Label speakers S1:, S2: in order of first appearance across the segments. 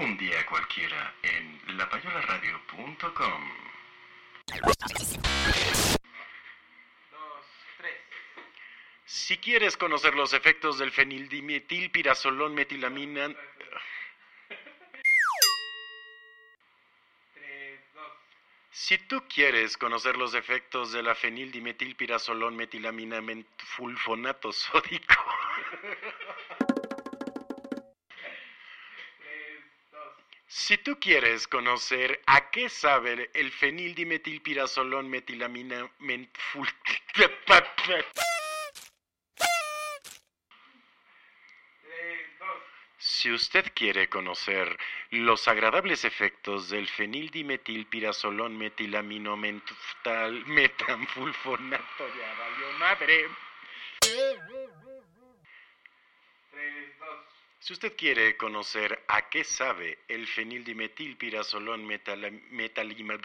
S1: Un día cualquiera en lapayolaradio.com. Si quieres conocer los efectos del fenildimetilpirazolón metilamina... Si tú quieres conocer los efectos de la fenildimetilpirazolón metilamina fulfonato sódico... Si tú quieres conocer a qué sabe el fenildimetilpirazolón metilamina mentful... Si usted quiere conocer los agradables efectos del fenildimetilpirazolón metilaminomental metanfulfonato, ya valió madre. Si usted quiere conocer a qué sabe el fenildimetilpirazolón metal, metalima-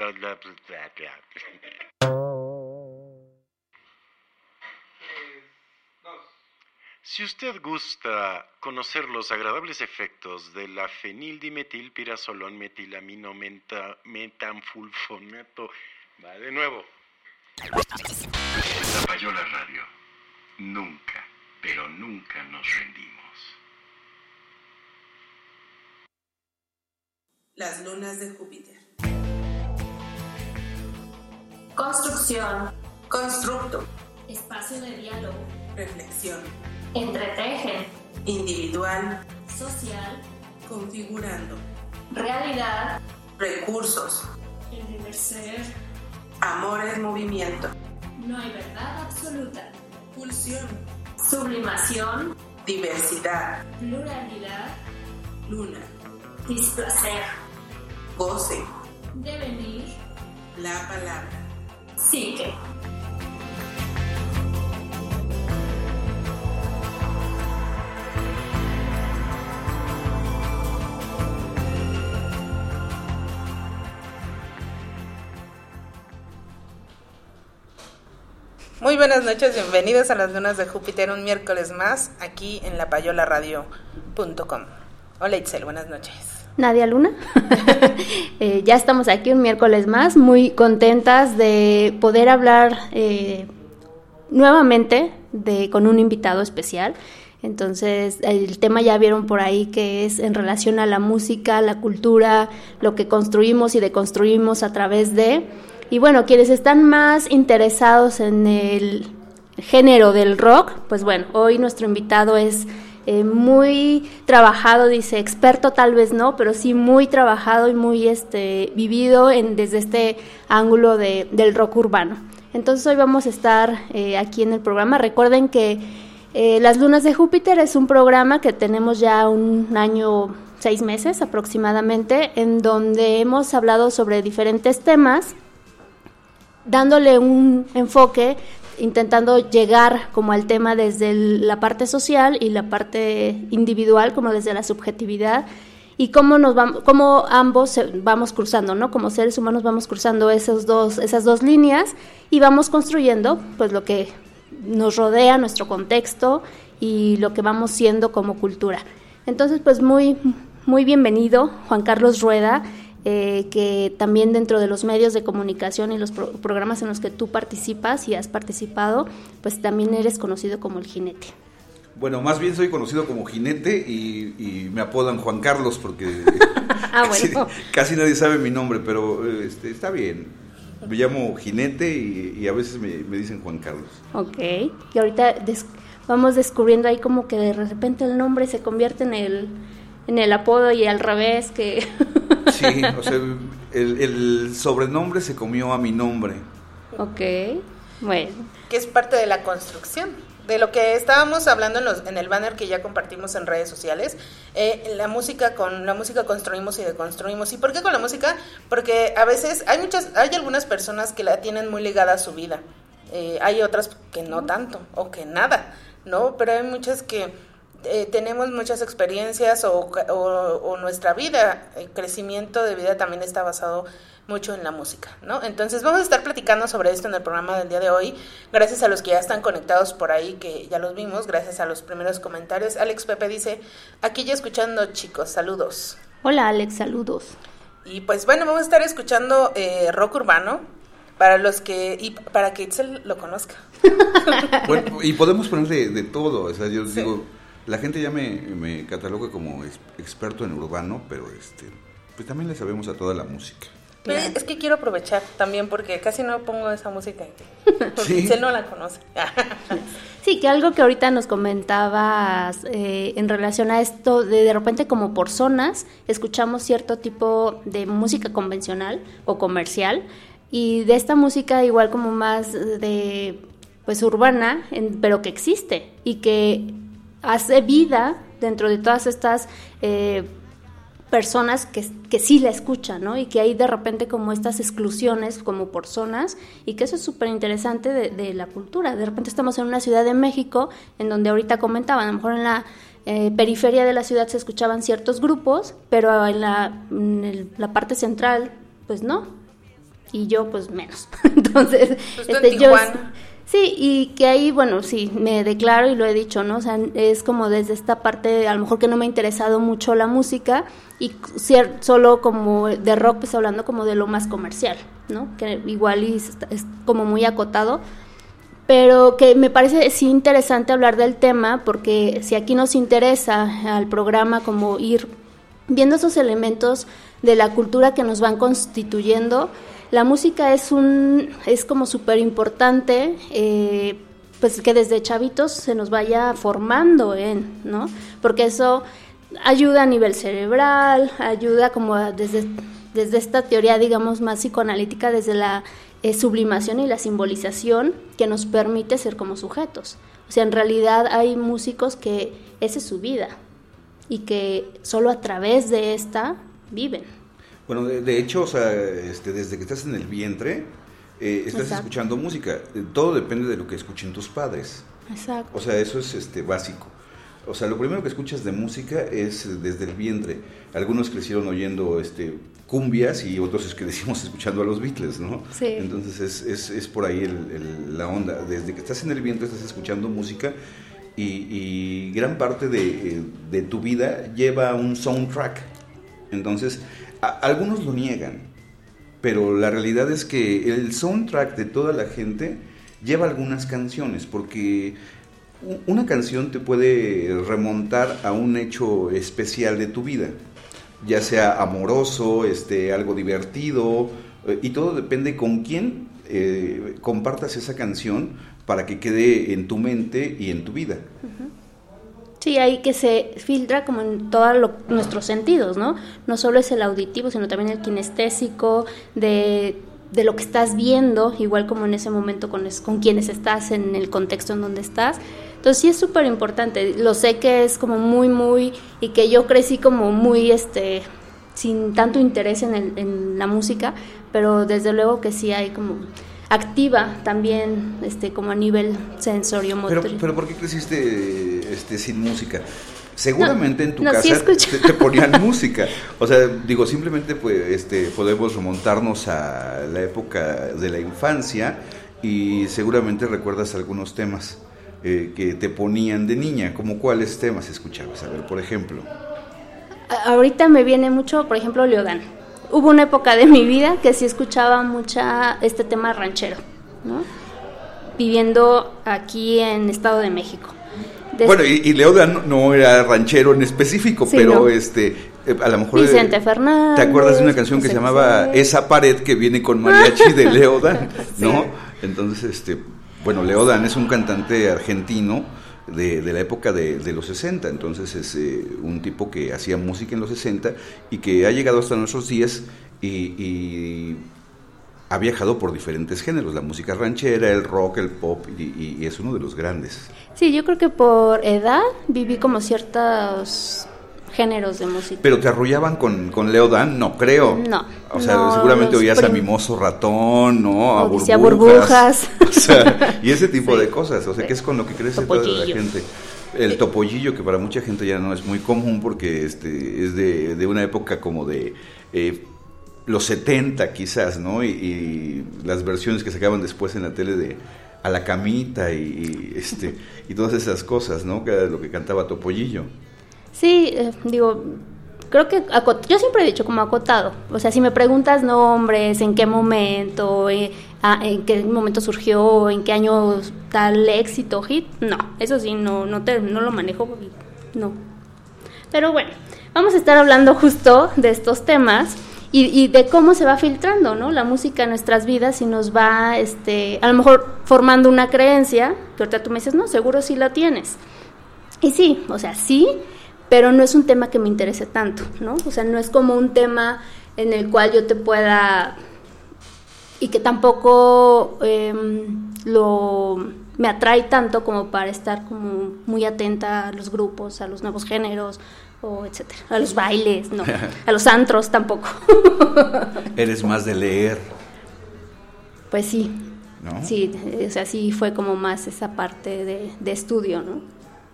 S1: Si usted gusta conocer los agradables efectos de la fenildimetilpirazolón metilamino metanfulfonato, va de nuevo. La Payola Radio. Nunca, pero nunca nos rendimos.
S2: Las lunas de Júpiter.
S3: Construcción,
S2: Constructo.
S3: espacio de diálogo,
S2: Reflexión.
S3: entretejen,
S2: Individual.
S3: social,
S2: Configurando.
S3: realidad,
S2: Recursos.
S3: el deber ser,
S2: Amor es movimiento.
S3: no hay verdad absoluta,
S2: Pulsión.
S3: sublimación,
S2: Diversidad.
S3: pluralidad,
S2: Luna.
S3: displacer,
S2: Goce.
S3: devenir,
S2: La palabra.
S3: psique.
S4: Muy buenas noches, bienvenidos a las lunas de Júpiter un miércoles más aquí en lapayolaradio.com. Hola Itzel, buenas noches.
S5: Nadia Luna. Eh, ya estamos aquí un miércoles más, muy contentas de poder hablar eh, nuevamente de, con un invitado especial. Entonces, el tema ya vieron por ahí que es en relación a la música, la cultura, lo que construimos y deconstruimos a través de... Y bueno, quienes están más interesados en el género del rock, pues bueno, hoy nuestro invitado es eh, muy trabajado, dice, experto tal vez no, pero sí muy trabajado y muy este, vivido en, desde este ángulo de, del rock urbano. Entonces hoy vamos a estar eh, aquí en el programa. Recuerden que eh, Las Lunas de Júpiter es un programa que tenemos ya un año, seis meses aproximadamente, en donde hemos hablado sobre diferentes temas dándole un enfoque, intentando llegar como al tema desde la parte social y la parte individual, como desde la subjetividad, y cómo nos vamos, cómo ambos vamos cruzando, ¿no? Como seres humanos vamos cruzando esos dos, esas dos líneas y vamos construyendo pues lo que nos rodea, nuestro contexto y lo que vamos siendo como cultura. Entonces, pues muy, muy bienvenido, Juan Carlos Rueda, eh, que también dentro de los medios de comunicación y los pro- programas en los que tú participas y has participado, pues también eres conocido como el jinete.
S6: Bueno, más bien soy conocido como jinete y, y me apodan Juan Carlos porque
S5: Ah,
S6: casi,
S5: bueno.
S6: casi nadie sabe mi nombre, pero este, está bien. Me llamo jinete y, y a veces me, me dicen Juan Carlos.
S5: Ok, y ahorita des- vamos descubriendo ahí como que de repente el nombre se convierte en el, en el apodo y al revés, que...
S6: Sí, o sea, el, el sobrenombre se comió a mi nombre.
S5: ok, bueno.
S4: Que es parte de la construcción. de lo que estábamos hablando en, los, en el banner que ya compartimos en redes sociales, eh, la música con la música construimos y deconstruimos. ¿Y por qué con la música? Porque a veces hay muchas, hay algunas personas que la tienen muy ligada a su vida, eh, hay otras que no tanto o que nada, ¿no? Pero hay muchas que eh, tenemos muchas experiencias o, o, o nuestra vida, el crecimiento de vida también está basado mucho en la música, ¿no? Entonces vamos a estar platicando sobre esto en el programa del día de hoy, gracias a los que ya están conectados por ahí, que ya los vimos, gracias a los primeros comentarios. Alex Pepe dice, aquí ya escuchando chicos, saludos.
S5: Hola Alex, saludos.
S4: Y pues bueno, vamos a estar escuchando eh, rock urbano para los que, y para que Itzel lo conozca.
S6: bueno, y podemos poner de, de todo, o sea, yo sí. digo, la gente ya me, me cataloga como experto en urbano, pero este, pues también le sabemos a toda la música.
S4: Pero es que quiero aprovechar también porque casi no pongo esa música.
S6: ¿Sí?
S4: Se no la conoce.
S5: sí, que algo que ahorita nos comentabas eh, en relación a esto, de de repente como por zonas, escuchamos cierto tipo de música convencional o comercial y de esta música igual como más de pues urbana, en, pero que existe y que hace vida dentro de todas estas... Eh, personas que, que sí la escuchan, ¿no? Y que hay de repente como estas exclusiones como por zonas y que eso es súper interesante de, de, la cultura. De repente estamos en una ciudad de México en donde ahorita comentaban, a lo mejor en la eh, periferia de la ciudad se escuchaban ciertos grupos, pero en la, en el, la parte central pues no. Y yo pues menos. Entonces,
S4: pues
S5: este, yo... Sí, y que ahí, bueno, sí, me declaro y lo he dicho, ¿no? O sea, es como desde esta parte, a lo mejor que no me ha interesado mucho la música y solo como de rock, pues hablando como de lo más comercial, ¿no? Que igual y es, es como muy acotado, pero que me parece sí interesante hablar del tema porque si aquí nos interesa al programa como ir viendo esos elementos de la cultura que nos van constituyendo, la música es un es como súper importante eh, pues que desde chavitos se nos vaya formando en no porque eso ayuda a nivel cerebral ayuda como a, desde desde esta teoría digamos más psicoanalítica desde la eh, sublimación y la simbolización que nos permite ser como sujetos. O sea en realidad hay músicos que esa es su vida y que solo a través de esta viven
S6: bueno, de, de, hecho, o sea, este, desde que estás en el vientre, eh, estás Exacto. escuchando música. Todo depende de lo que escuchen tus padres.
S5: Exacto.
S6: O sea, eso es este, básico. O sea, lo primero que escuchas de música es desde el vientre. Algunos crecieron oyendo este, cumbias y otros crecimos escuchando a los Beatles, ¿no?
S5: Sí.
S6: Entonces es, es, es por ahí el, el, la onda. Desde que estás en el vientre estás escuchando música y, y gran parte de, de tu vida lleva un soundtrack. Entonces, algunos lo niegan, pero la realidad es que el soundtrack de toda la gente lleva algunas canciones, porque una canción te puede remontar a un hecho especial de tu vida, ya sea amoroso, este, algo divertido, y todo depende con quién eh, compartas esa canción para que quede en tu mente y en tu vida.
S5: Sí, ahí que se filtra como en todos nuestros sentidos, ¿no? No solo es el auditivo, sino también el kinestésico, de, de lo que estás viendo, igual como en ese momento con, con quienes estás, en el contexto en donde estás. Entonces sí es súper importante, lo sé que es como muy, muy, y que yo crecí como muy, este, sin tanto interés en, el, en la música, pero desde luego que sí hay como activa también este como a nivel sensorio motor.
S6: Pero, pero ¿por qué creciste este, sin música? Seguramente
S5: no,
S6: en tu
S5: no,
S6: casa
S5: sí
S6: te, te, ponían música. O sea, digo, simplemente pues, este, podemos remontarnos a la época de la infancia y seguramente recuerdas algunos temas eh, que te ponían de niña. ¿Como cuáles temas escuchabas? A ver, por ejemplo.
S5: Ahorita me viene mucho, por ejemplo, Leodán hubo una época de mi vida que sí escuchaba mucha este tema ranchero, ¿no? Viviendo aquí en Estado de México.
S6: Bueno, y, y no era ranchero en específico, sí, pero no. este eh, a lo mejor
S5: Vicente Fernández.
S6: ¿Te acuerdas de una canción que se llamaba Esa pared que viene con mariachi de Leodan, sí. no? Entonces, este, bueno, Leodan es un cantante argentino de, de, la época de, de, los 60. Entonces es eh, un tipo que hacía música en los 60 y que ha llegado hasta nuestros días y, y ha viajado por diferentes géneros, la música ranchera, el rock, el pop, y, y es uno de los grandes.
S5: Sí, yo creo que por edad viví como ciertos géneros de música.
S6: Pero te arrullaban con, con Leo Dan, no creo.
S5: No,
S6: O sea,
S5: no,
S6: seguramente oías a Mimoso Ratón, ¿no? A burbujas.
S5: Burbujas.
S6: O sea, y ese tipo
S5: Sí.
S6: de cosas. O sea, que es con lo que crece toda la gente. El topollillo, que para mucha gente ya no es muy común porque este es de, de una época como de eh, los 70 quizás, ¿no? Y, las versiones que sacaban después en la tele de a la camita y, este y todas esas cosas, ¿no? Que lo que cantaba Topollillo.
S5: Sí, eh, digo, creo que yo siempre he dicho como acotado. O sea, si me preguntas nombres, en qué momento, eh, en qué momento surgió, en qué año tal éxito, hit, no, eso sí, no, no, te, no lo manejo, no. Pero bueno, vamos a estar hablando justo de estos temas y, de cómo se va filtrando, ¿no? La música en nuestras vidas y nos va, este, a lo mejor formando una creencia, que ahorita tú me dices, no, seguro sí la tienes. Y sí, o sea, sí, pero no es un tema que me interese tanto, ¿no? O sea, no es como un tema en el cual yo te pueda y que tampoco em, lo me atrae tanto como para estar como muy atenta a los grupos, a los nuevos géneros o etcétera, a los bailes, no, a los antros tampoco.
S6: Eres más de leer,
S5: pues sí,
S6: ¿no?
S5: sí, o sea, sí fue como más esa parte de, de estudio, ¿no?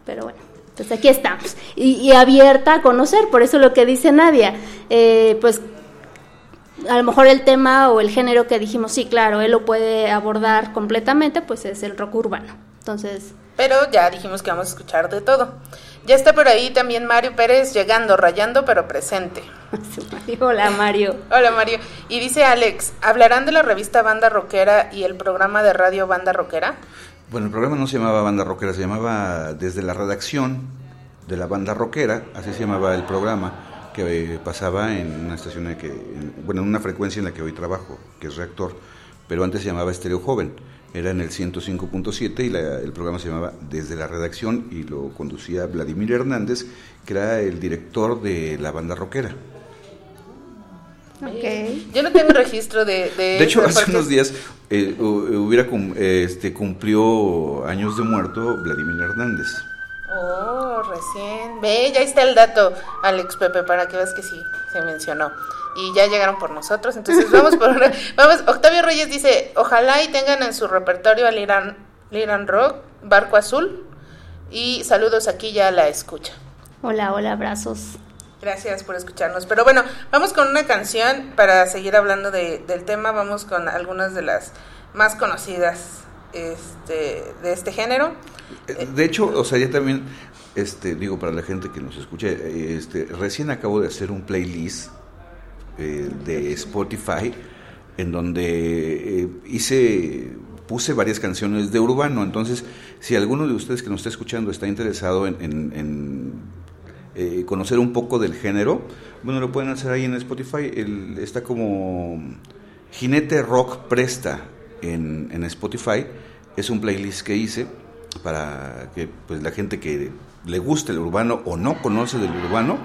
S5: Pero bueno, pues aquí estamos. Y, y abierta a conocer, por eso lo que dice Nadia, eh, pues a lo mejor el tema o el género que dijimos, sí, claro, él lo puede abordar completamente, pues es el rock urbano. Entonces,
S4: Pero ya dijimos que vamos a escuchar de todo. Ya está por ahí también Mario Pérez llegando, rayando pero presente.
S5: hola Mario.
S4: Hola Mario. Y dice Alex, ¿hablarán de la revista Banda Rockera y el programa de radio Banda Rockera?
S6: Bueno, el programa no se llamaba Banda Rockera, se llamaba desde la redacción de la Banda Rockera, así se llamaba el programa que eh, pasaba en una estación en que, en- bueno, en una frecuencia en la que hoy trabajo, que es reactor, pero antes se llamaba Estéreo Joven, era en el 105.7 y la- el programa se llamaba Desde la redacción y lo conducía Vladimir Hernández, que era el director de la Banda Rockera.
S5: Ok.
S4: Yo no tengo registro de... De,
S6: De hecho, hace unos días eh, hu- hubiera cum- eh, este, cumplió años de muerto Vladimir Hernández.
S4: Oh, recién. Ve, ya está el dato, Alex Pepe, para que veas que sí, se mencionó. Y ya llegaron por nosotros, entonces vamos por una- Vamos, Octavio Reyes dice, ojalá y tengan en su repertorio al Irán, Liran Rock, Barco Azul, y saludos aquí ya la escucha.
S5: Hola, hola, abrazos.
S4: Gracias por escucharnos. Pero bueno, vamos con una canción para seguir hablando de- del tema. Vamos con algunas de las más conocidas este, de este género.
S6: Eh, De hecho, o sea, ya también, este, digo, para la gente que nos escucha, eh, este, recién acabo de hacer un playlist eh, de Spotify en donde eh, hice, puse varias canciones de urbano. Entonces, si alguno de ustedes que nos está escuchando está interesado en, eh, conocer un poco del género, bueno, lo pueden hacer ahí en Spotify. El- está como Jinete Rock Presta en, en Spotify. Es un playlist que hice para que pues la gente que le guste el urbano o no conoce del urbano,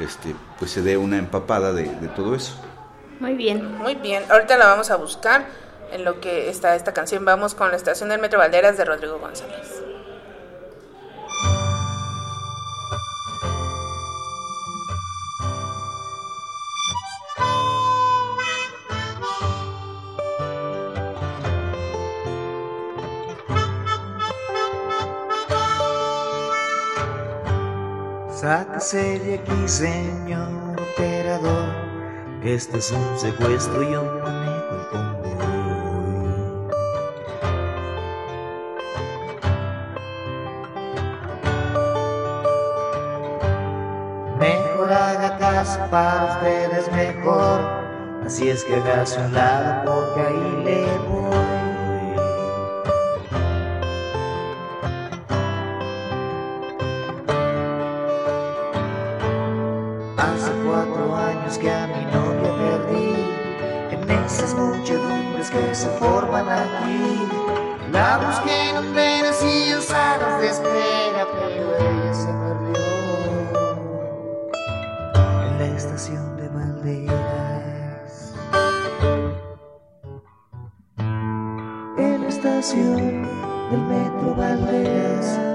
S6: este, pues se dé una empapada de, de todo eso.
S5: Muy bien.
S4: Muy bien, ahorita la vamos a buscar en lo que está esta canción. Vamos con la estación del Metro Valderas de Rodrigo González.
S7: Sáquese de aquí, señor operador. Este es un secuestro y yo manejo el convoy. Mejor haga caso para ustedes mejor. Así es que hágase a un lado porque ahí le voy. que se forman aquí. La busqué en penas y salas de espera, pero ella se perdió en la estación de Valderas. En la estación del metro Valderas.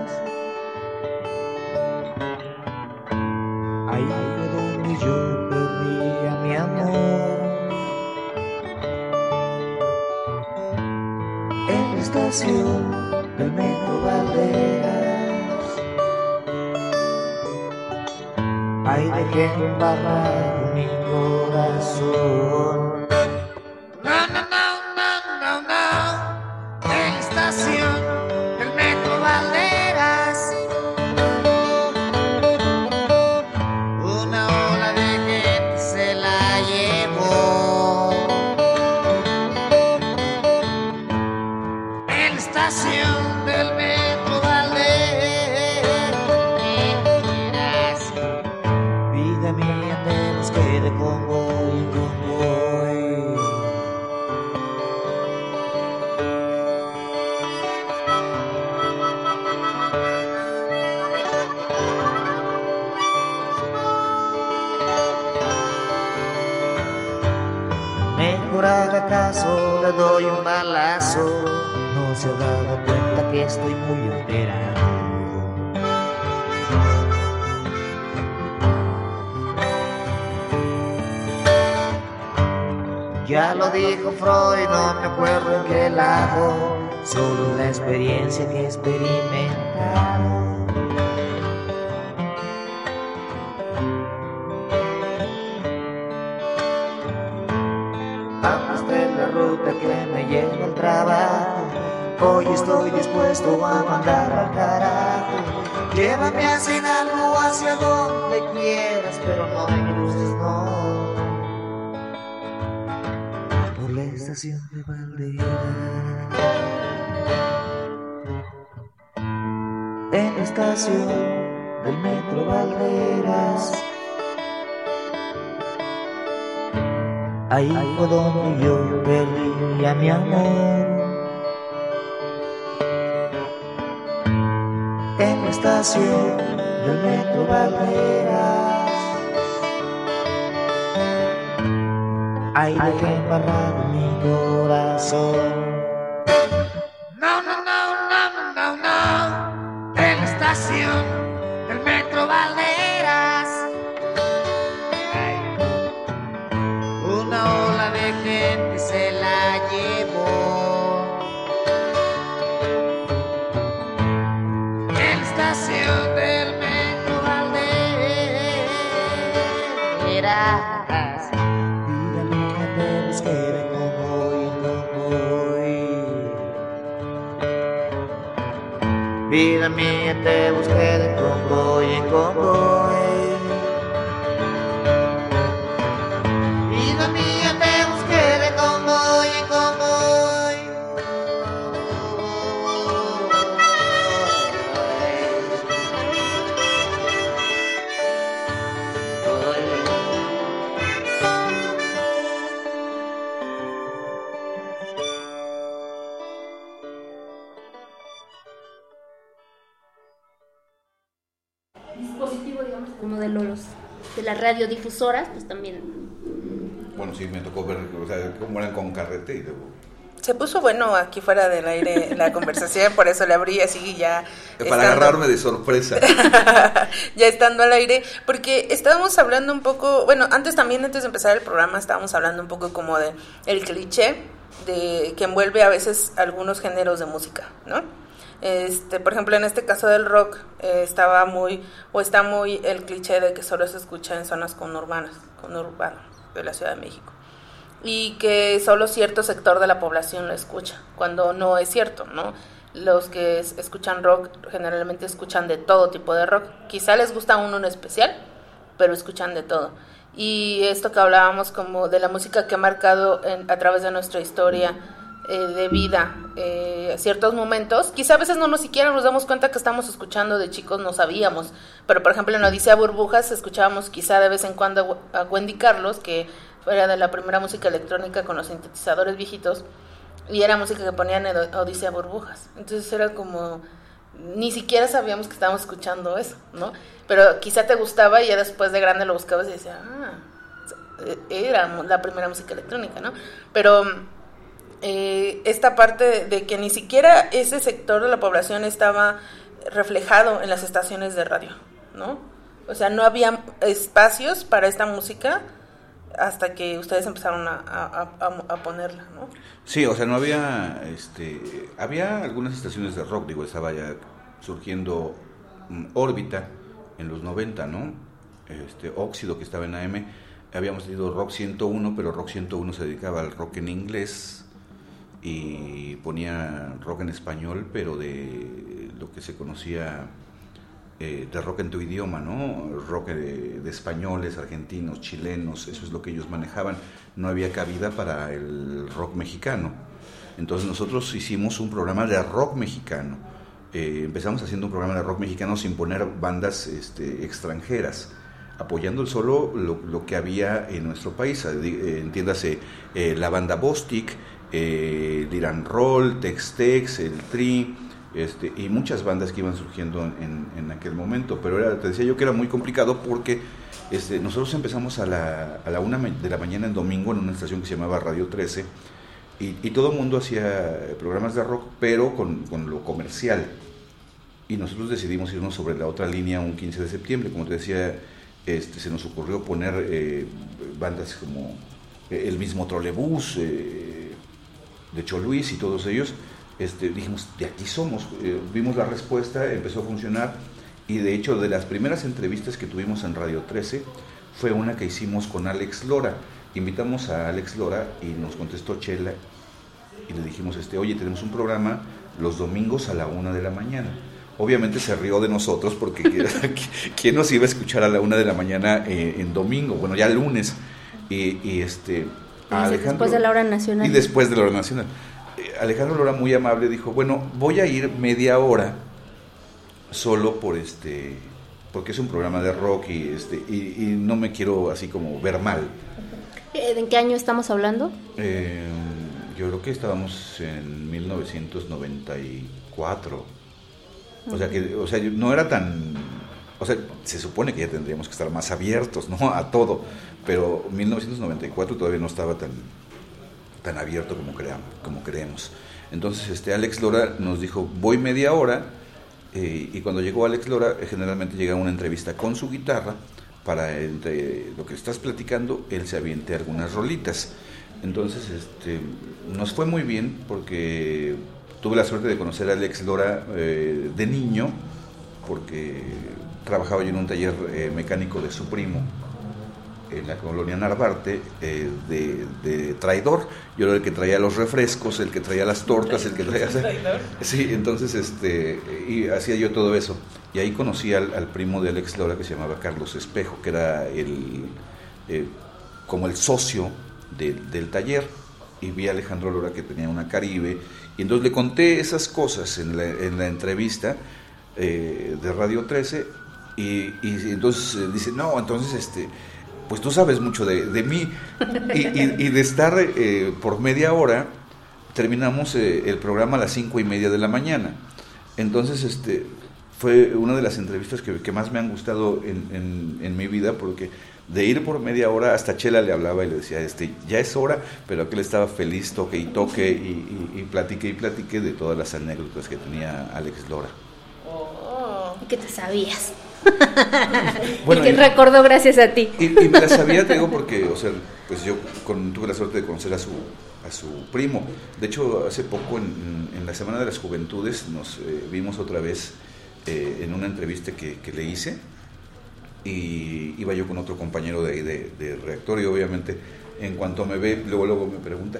S7: Estación del metro Valderas. Ahí dejé embarrado mi corazón. Fue donde yo perdí a mi amor. En la estación del metro Valderas. Ahí dejé embarrado mi corazón.
S5: Radiodifusoras, pues también
S6: Bueno, sí, me tocó ver o sea, cómo eran con carrete y luego...
S4: Se puso bueno aquí fuera del aire la conversación, por eso le abrí así ya.
S6: Para
S4: estando-
S6: agarrarme de sorpresa.
S4: ya estando al aire, porque estábamos hablando un poco, bueno, antes también, antes de empezar el programa, estábamos hablando un poco como de el cliché de que envuelve a veces algunos géneros de música, ¿no? Este, por ejemplo, en este caso del rock eh, estaba muy o está muy el cliché de que solo se escucha en zonas conurbanas, de la Ciudad de México y que solo cierto sector de la población lo escucha, cuando no es cierto, ¿no? Los que es- escuchan rock generalmente escuchan de todo tipo de rock. Quizá les gusta uno en especial, pero escuchan de todo. Y esto que hablábamos como de la música que ha marcado a través de nuestra historia eh, de vida eh, ciertos momentos, quizá a veces no nos siquiera nos damos cuenta que estamos escuchando de chicos, no sabíamos, pero por ejemplo en Odisea Burbujas escuchábamos quizá de vez en cuando a Wendy Carlos, que era de la primera música electrónica con los sintetizadores viejitos, y era música que ponían en Od- Odisea Burbujas. Entonces era como, ni siquiera sabíamos que estábamos escuchando eso, ¿no? Pero quizá te gustaba y ya después de grande lo buscabas y decías, ah, era mu- la primera música electrónica, ¿no? Pero eh, esta parte de, que ni siquiera ese sector de la población estaba reflejado en las estaciones de radio, ¿no? O sea, no había espacios para esta música hasta que ustedes empezaron a ponerla, ¿no?
S6: Sí, o sea, no había, este, había algunas estaciones de rock, digo, estaba ya surgiendo mm, órbita en los 90, ¿no? Este, Óxido que estaba en AM, habíamos tenido Rock 101, pero Rock 101 se dedicaba al rock en inglés y ponía rock en español, pero de lo que se conocía eh, de rock en tu idioma, ¿no? Rock de, españoles, argentinos, chilenos, eso es lo que ellos manejaban. No había cabida para el rock mexicano. Entonces nosotros hicimos un programa de rock mexicano. Eh, empezamos haciendo un programa de rock mexicano sin poner bandas este, extranjeras, apoyando solo lo, que había en nuestro país. Eh, entiéndase, eh, la banda Bostic, eh, Liran Roll, Tex Tex, el Tri, este, y muchas bandas que iban surgiendo en, en aquel momento. Pero era, te decía yo que era muy complicado porque este, nosotros empezamos a la, a la una de la mañana en domingo en una estación que se llamaba Radio 13 y, y todo el mundo hacía programas de rock, pero con, con lo comercial. Y nosotros decidimos irnos sobre la otra línea un 15 de septiembre. Como te decía, este, se nos ocurrió poner eh, bandas como eh, el mismo Trolebús, eh, de Choluis y todos ellos. Este, dijimos, de aquí somos. Vimos la respuesta, empezó a funcionar. Y de hecho, de las primeras entrevistas que tuvimos en Radio 13, fue una que hicimos con Alex Lora. Invitamos a Alex Lora y nos contestó Chela y le dijimos, este, oye, tenemos un programa los domingos a la una de la mañana. Obviamente se rió de nosotros porque ¿quién- ¿quién nos iba a escuchar a la una de la mañana eh, en domingo? Bueno, ya lunes. Y, y, este...
S5: después de la hora nacional.
S6: Y después de la hora nacional. Eh, Alejandro Lora, muy amable, dijo, bueno, voy a ir media hora solo por este porque es un programa de rock y este y, y no me quiero así como ver mal
S5: Eh, ¿En qué año estamos hablando?
S6: Eh, yo creo que estábamos en 1994 o sea que o sea no era tan o sea se supone que ya tendríamos que estar más abiertos no a todo pero 1994 todavía no estaba tan tan abierto como creamos como creemos entonces este Alex Lora nos dijo voy media hora eh, y cuando llegó Alex Lora, eh, generalmente llega una entrevista con su guitarra para entre lo que estás platicando, él se aviente algunas rolitas. Entonces, este, nos fue muy bien porque tuve la suerte de conocer a Alex Lora eh, de niño, porque trabajaba yo en un taller eh, mecánico de su primo en la colonia Narvarte eh, de, de traidor. Yo era el que traía los refrescos, el que traía las tortas, el que traía...
S4: Traidor.
S6: Sí, entonces este, y hacía yo todo eso. Y ahí conocí al, al primo de Alex Lora que se llamaba Carlos Espejo, que era el, eh, como el socio de- del taller. Y vi a Alejandro Lora que tenía una Caribe. Y entonces le conté esas cosas en la, en la entrevista eh, de Radio 13. Y, y entonces eh, dice, no, entonces este, pues tú sabes mucho de, de mí. Y, y- de estar eh, por media hora, terminamos eh, el programa a las cinco y media de la mañana. Entonces, este, fue una de las entrevistas que, que más me han gustado en, en- en mi vida, porque de ir por media hora hasta Chela le hablaba y le decía, este, ya es hora, pero aquel estaba feliz, toque y toque, y, y, y platique y platique de todas las anécdotas que tenía Alex Lora.
S4: Oh.
S5: ¿Y qué te sabías?
S6: Bueno,
S5: y que
S6: y-
S5: recordó gracias a ti.
S6: Y, y me la sabía, te digo, porque, o sea, pues yo con- tuve la suerte de conocer a su, a su primo. De hecho, hace poco, en, en la Semana de las Juventudes, nos eh, vimos otra vez eh, en una entrevista que, que le hice. Y iba yo con otro compañero de ahí de, de reactor, y obviamente, en cuanto me ve, luego, luego me pregunta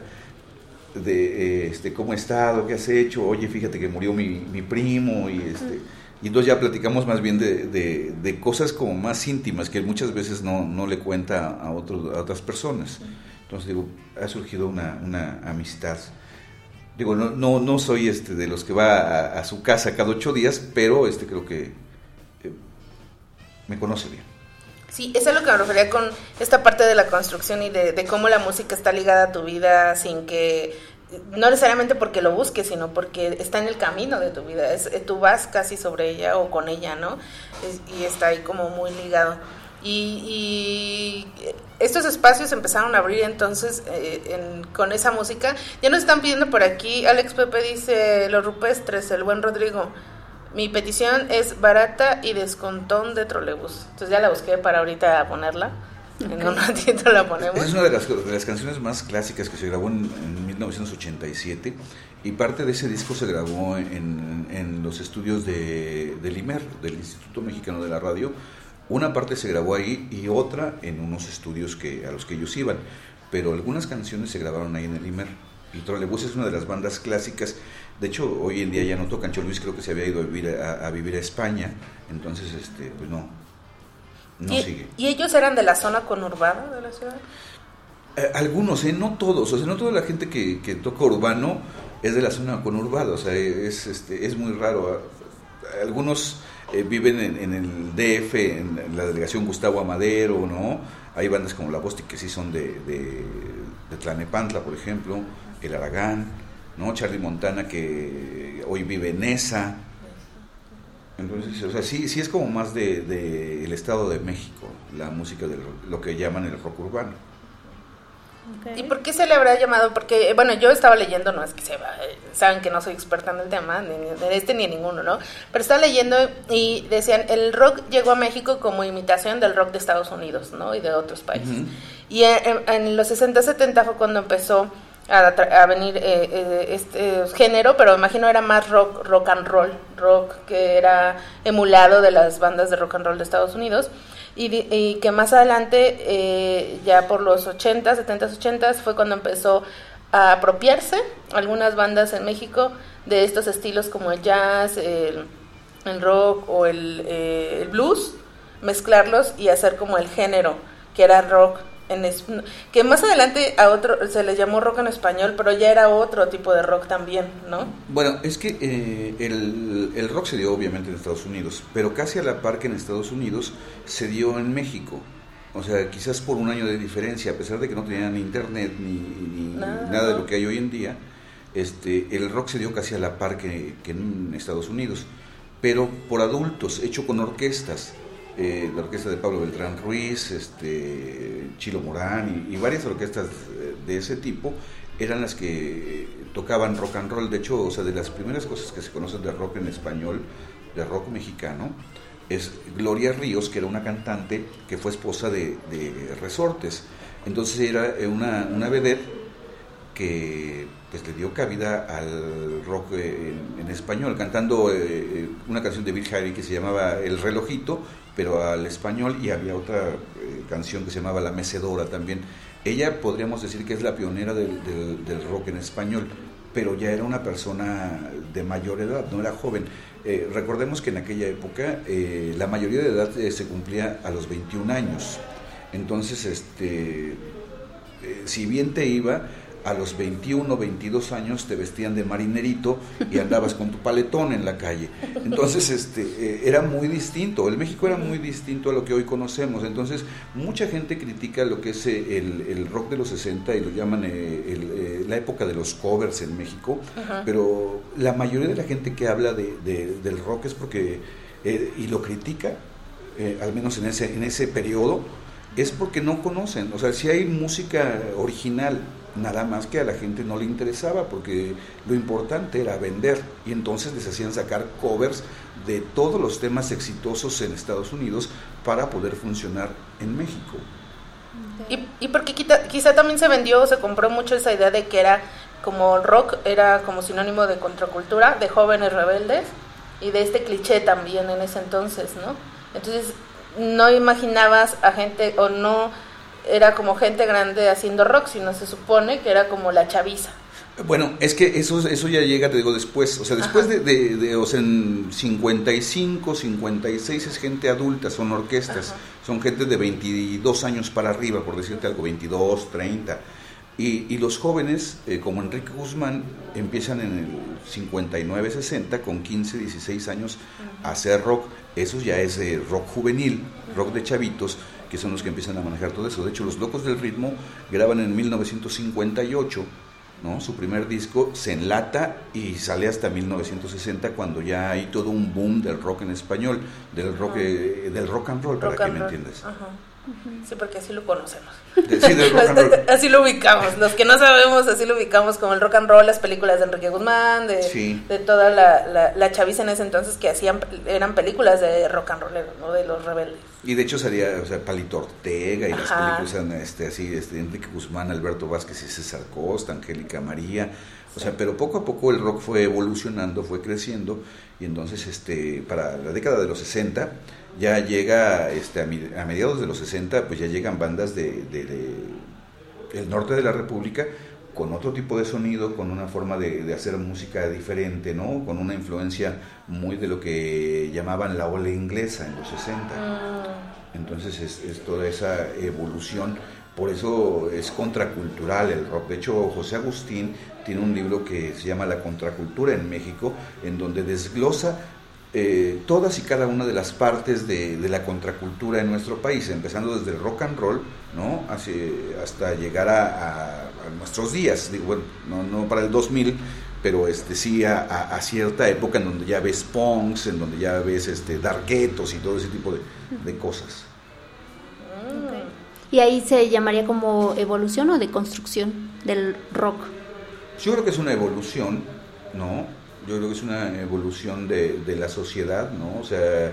S6: de este cómo he estado, qué has hecho, oye, fíjate que murió mi, mi primo, y este. Y entonces ya platicamos más bien de, de- de cosas como más íntimas que muchas veces no, no le cuenta a, otros, a otras personas. Entonces digo, ha surgido una, una amistad. Digo, no, no, no soy este de los que va a, a su casa cada ocho días, pero este creo que me conoce bien.
S4: Sí, es a lo que me refería con esta parte de la construcción y de, de cómo la música está ligada a tu vida sin que, no necesariamente porque lo busques, sino porque está en el camino de tu vida. Es, eh, tú vas casi sobre ella o con ella, ¿no? Es- y está ahí como muy ligado. Y, y estos espacios empezaron a abrir entonces eh, en- con esa música. Ya nos están pidiendo por aquí, Alex Pepe dice, los rupestres, el buen Rodrigo. Mi petición es barata y descontón de trolebús. Entonces ya la busqué para ahorita ponerla. En un ratito la ponemos.
S6: Es una de las, de las canciones más clásicas que se grabó en, en 1987 y parte de ese disco se grabó en, en los estudios de, del IMER, del Instituto Mexicano de la Radio. Una parte se grabó ahí y otra en unos estudios que, a los que ellos iban, pero algunas canciones se grabaron ahí en el IMER. Y Trolebús es una de las bandas clásicas. De hecho, hoy en día ya no tocan. Cho Luis creo que se había ido a vivir a, a vivir a España, entonces, este, pues no, no
S4: y,
S6: sigue.
S4: y ellos eran de la zona conurbada de la ciudad.
S6: Eh, algunos, ¿eh? no todos, o sea, no toda la gente que, que toca urbano es de la zona conurbada, o sea, es, este, es muy raro. Algunos eh, viven en, en el DF, en la delegación Gustavo Amadero, ¿no? Hay bandas como La Bosti que sí son de, de, de Tlanepantla, por ejemplo, El Aragán, ¿no? Charlie Montana que hoy vive en esa. Entonces, o sea, sí, sí es como más de, de el Estado de México, la música de lo que llaman el rock urbano.
S4: ¿Y por qué se le habrá llamado? Porque, bueno, yo estaba leyendo, no es que sepa, eh, saben que no soy experta en el tema, ni de este ni en ninguno, ¿no? Pero estaba leyendo y decían, el rock llegó a México como imitación del rock de Estados Unidos, ¿no? Y de otros países. Y en, en los 60, 70 fue cuando empezó a, venir eh, eh, este género, pero imagino era más rock, rock and roll, rock que era emulado de las bandas de rock and roll de Estados Unidos. Y, que más adelante, eh, ya por los 80, 70, 80 fue cuando empezó a apropiarse algunas bandas en México de estos estilos como el jazz, el, el rock o el, eh, el blues, mezclarlos y hacer como el género que era rock en es- que más adelante a otro se les llamó rock en español, pero ya era otro tipo de rock también, ¿no?
S6: Bueno, es que eh, el, el rock se dio obviamente en Estados Unidos, pero casi a la par que en Estados Unidos se dio en México. O sea, quizás por un año de diferencia, a pesar de que no tenían internet ni, ni
S4: Nada.
S6: nada de lo que hay hoy en día, este, el rock se dio casi a la par que, que en Estados Unidos, pero por adultos, hecho con orquestas. Eh, la orquesta de Pablo Beltrán Ruiz, este, Chilo Morán y, y varias orquestas de ese tipo eran las que tocaban rock and roll. De hecho, o sea, de las primeras cosas que se conocen de rock en español, de rock mexicano, es Gloria Ríos, que era una cantante que fue esposa de, Resortes. Entonces era eh, una, una vedette que pues le dio cabida al rock eh, en, en español, cantando eh, una canción de Bill Haley que se llamaba El relojito, pero al español, y había otra eh, canción que se llamaba La mecedora también. Ella podríamos decir que es la pionera del, rock en español, pero ya era una persona de mayor edad, no era joven. Eh, recordemos que en aquella época eh, la mayoría de edad se cumplía a los 21 años. Entonces, este, si bien te iba, a los 21, 22 años te vestían de marinerito y andabas con tu paletón en la calle. Entonces, este, eh, era muy distinto, el México era muy distinto a lo que hoy conocemos. Entonces, mucha gente critica lo que es eh, el, el rock de los 60 y lo llaman eh, el, la época de los covers en México, pero la mayoría de la gente que habla de, de- del rock es porque, eh, y lo critica, eh, al menos en ese, en ese periodo, es porque no conocen. O sea, si hay música original, nada más que a la gente no le interesaba, porque lo importante era vender. Y entonces les hacían sacar covers de todos los temas exitosos en Estados Unidos para poder funcionar en México.
S4: Y, y porque quita- quizá también se vendió, se compró mucho esa idea de que era como rock, era como sinónimo de contracultura, de jóvenes rebeldes, y de este cliché también en ese entonces, ¿no? Entonces no imaginabas a gente, o no era como gente grande haciendo rock, sino se supone que era como la chaviza.
S6: Bueno, es que eso, eso ya llega, te digo, después. O sea, después de, de, de, o sea, en 55, 56 es gente adulta, son orquestas.
S4: Ajá.
S6: Son gente de 22 años para arriba, por decirte algo, 22, 30. Y, y los jóvenes, eh, como Enrique Guzmán, empiezan en el 59, 60, con 15, 16 años, a hacer rock. Eso ya es eh, rock juvenil, rock de chavitos, que son los que empiezan a manejar todo eso. De hecho, los Locos del Ritmo graban en 1958 ¿no? Su primer disco se enlata y sale hasta 1960 cuando ya hay todo un boom del rock en español, del rock,
S4: Ajá.
S6: eh, del rock and roll,
S4: Rock
S6: para que me entiendas.
S4: Ajá. Sí, porque así lo conocemos.
S6: De- sí, del rock and roll.
S4: así lo ubicamos. Los que no sabemos, así lo ubicamos como el rock and roll, las películas de Enrique Guzmán, de,
S6: Sí.
S4: de toda la, la, la chaviza en ese entonces que hacían, eran películas de rock and roll, ¿no? De los rebeldes.
S6: Y de hecho salía, o sea, Palito Ortega y las películas eran este, así, este, Enrique Guzmán, Alberto Vázquez y César Costa, Angélica María. O sea, pero poco a poco el rock fue evolucionando, fue creciendo y entonces este, para la década de los 60 ya llega, este, a, mediados de los 60, pues ya llegan bandas de, de- de el norte de la República con otro tipo de sonido, con una forma de, de hacer música diferente, ¿no? Con una influencia muy de lo que llamaban la ola inglesa en los 60. Entonces es, es toda esa evolución, por eso es contracultural el rock. De hecho, José Agustín tiene un libro que se llama La contracultura en México, en donde desglosa eh, todas y cada una de las partes de, de la contracultura en nuestro país, empezando desde el rock and roll, ¿no? Hasta llegar a, a- a nuestros días, digo, bueno, no, no para el 2000, pero este sí a, a- cierta época en donde ya ves punks, en donde ya ves este darguetos y todo ese tipo de, de cosas.
S5: Y ahí se llamaría como evolución o deconstrucción del rock.
S6: Yo creo que es una evolución, ¿no? Yo creo que es una evolución de, de la sociedad, ¿no? O sea, eh,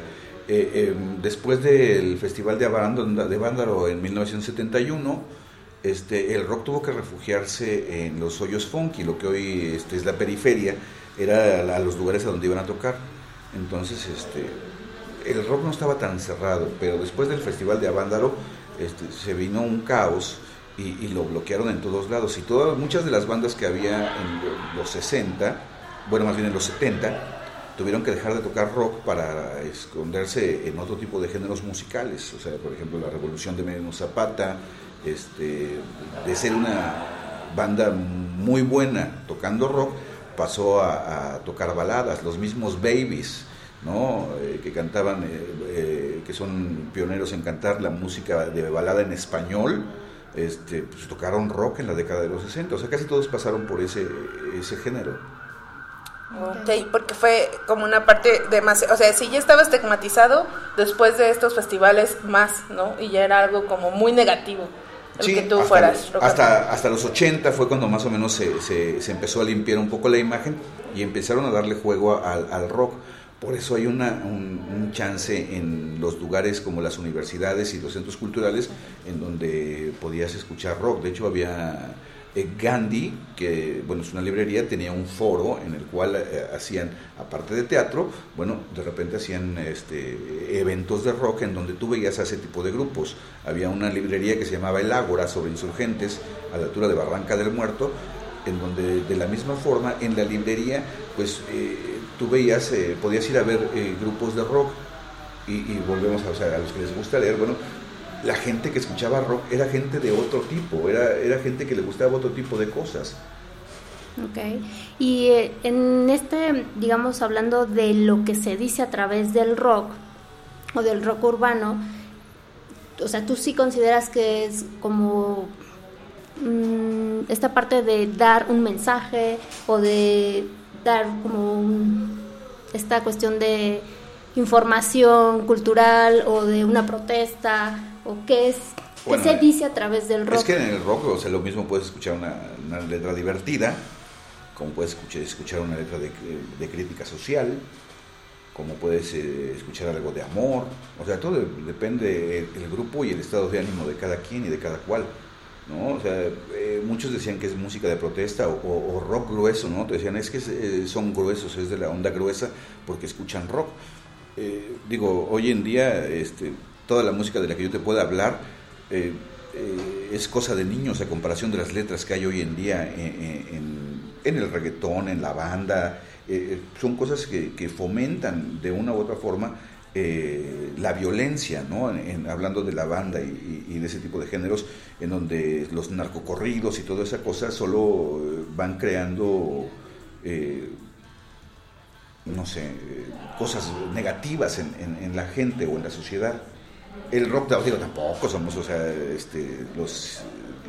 S6: eh, después del Festival de Avándaro, de Vándaro en 1971, este, el rock tuvo que refugiarse en los hoyos funky, lo que hoy este, es la periferia, era la- los lugares a donde iban a tocar. Entonces, este, el rock no estaba tan cerrado, pero después del Festival de Avándaro este, se vino un caos y, y lo bloquearon en todos lados. Y todas, muchas de las bandas que había en los 60, bueno, más bien en los 70, tuvieron que dejar de tocar rock para esconderse en otro tipo de géneros musicales. O sea, por ejemplo, la Revolución de Emiliano Zapata, este, de ser una banda muy buena tocando rock, pasó a, a tocar baladas, los mismos Babies. ¿no? Eh, que cantaban, eh, eh, que son pioneros en cantar la música de balada en español, este, pues tocaron rock en la década de los 60, o sea, casi todos pasaron por ese, ese género.
S4: Ok, porque fue como una parte demasiado, o sea, si ya estaba estigmatizado, después de estos festivales más, ¿no? Y ya era algo como muy negativo, el
S6: Sí,
S4: que tú
S6: hasta,
S4: fueras.
S6: los- hasta, hasta los 80 fue cuando más o menos se, se- se empezó a limpiar un poco la imagen y empezaron a darle juego al, al rock. Por eso hay una, un, un chance en los lugares como las universidades y los centros culturales en donde podías escuchar rock. De hecho, había Gandhi, que bueno, es una librería, tenía un foro en el cual eh, hacían, aparte de teatro, bueno, de repente hacían este, eventos de rock en donde tú veías a ese tipo de grupos. Había una librería que se llamaba El Ágora sobre insurgentes a la altura de Barranca del Muerto, en donde de la misma forma en la librería, pues eh, tú veías, eh, podías ir a ver eh, grupos de rock y, volvemos a, a los que les gusta leer, bueno, la gente que escuchaba rock era gente de otro tipo, era, era gente que le gustaba otro tipo de cosas.
S5: Ok. Y eh, en este, digamos, hablando de lo que se dice a través del rock o del rock urbano, o sea, tú sí consideras que es como mm, esta parte de dar un mensaje o de dar como un- esta cuestión de información cultural o de una protesta o qué es qué
S6: Bueno,
S5: se
S6: eh,
S5: dice a través del rock.
S6: Es que en el rock, o sea, lo mismo puedes escuchar una, una letra divertida, como puedes escuchar, escuchar una letra de, de crítica social, como puedes eh, escuchar algo de amor, o sea, todo depende el, el grupo y el estado de ánimo de cada quien y de cada cual, ¿no? O sea, eh, muchos decían que es música de protesta o, o- o rock grueso, ¿no? Te decían, es que eh, son gruesos, es de la onda gruesa porque escuchan rock. Eh, digo, hoy en día, este, toda la música de la que yo te pueda hablar eh, eh, es cosa de niños a comparación de las letras que hay hoy en día en, el reggaetón, en la banda. eh, son cosas que, fomentan de una u otra forma la violencia, ¿no? Hablando de la banda y, de ese tipo de géneros, en donde los narcocorridos y toda esa cosa solo van creando, no sé, cosas negativas en la gente o en la sociedad. El rock, digo, tampoco somos, o sea, este, los,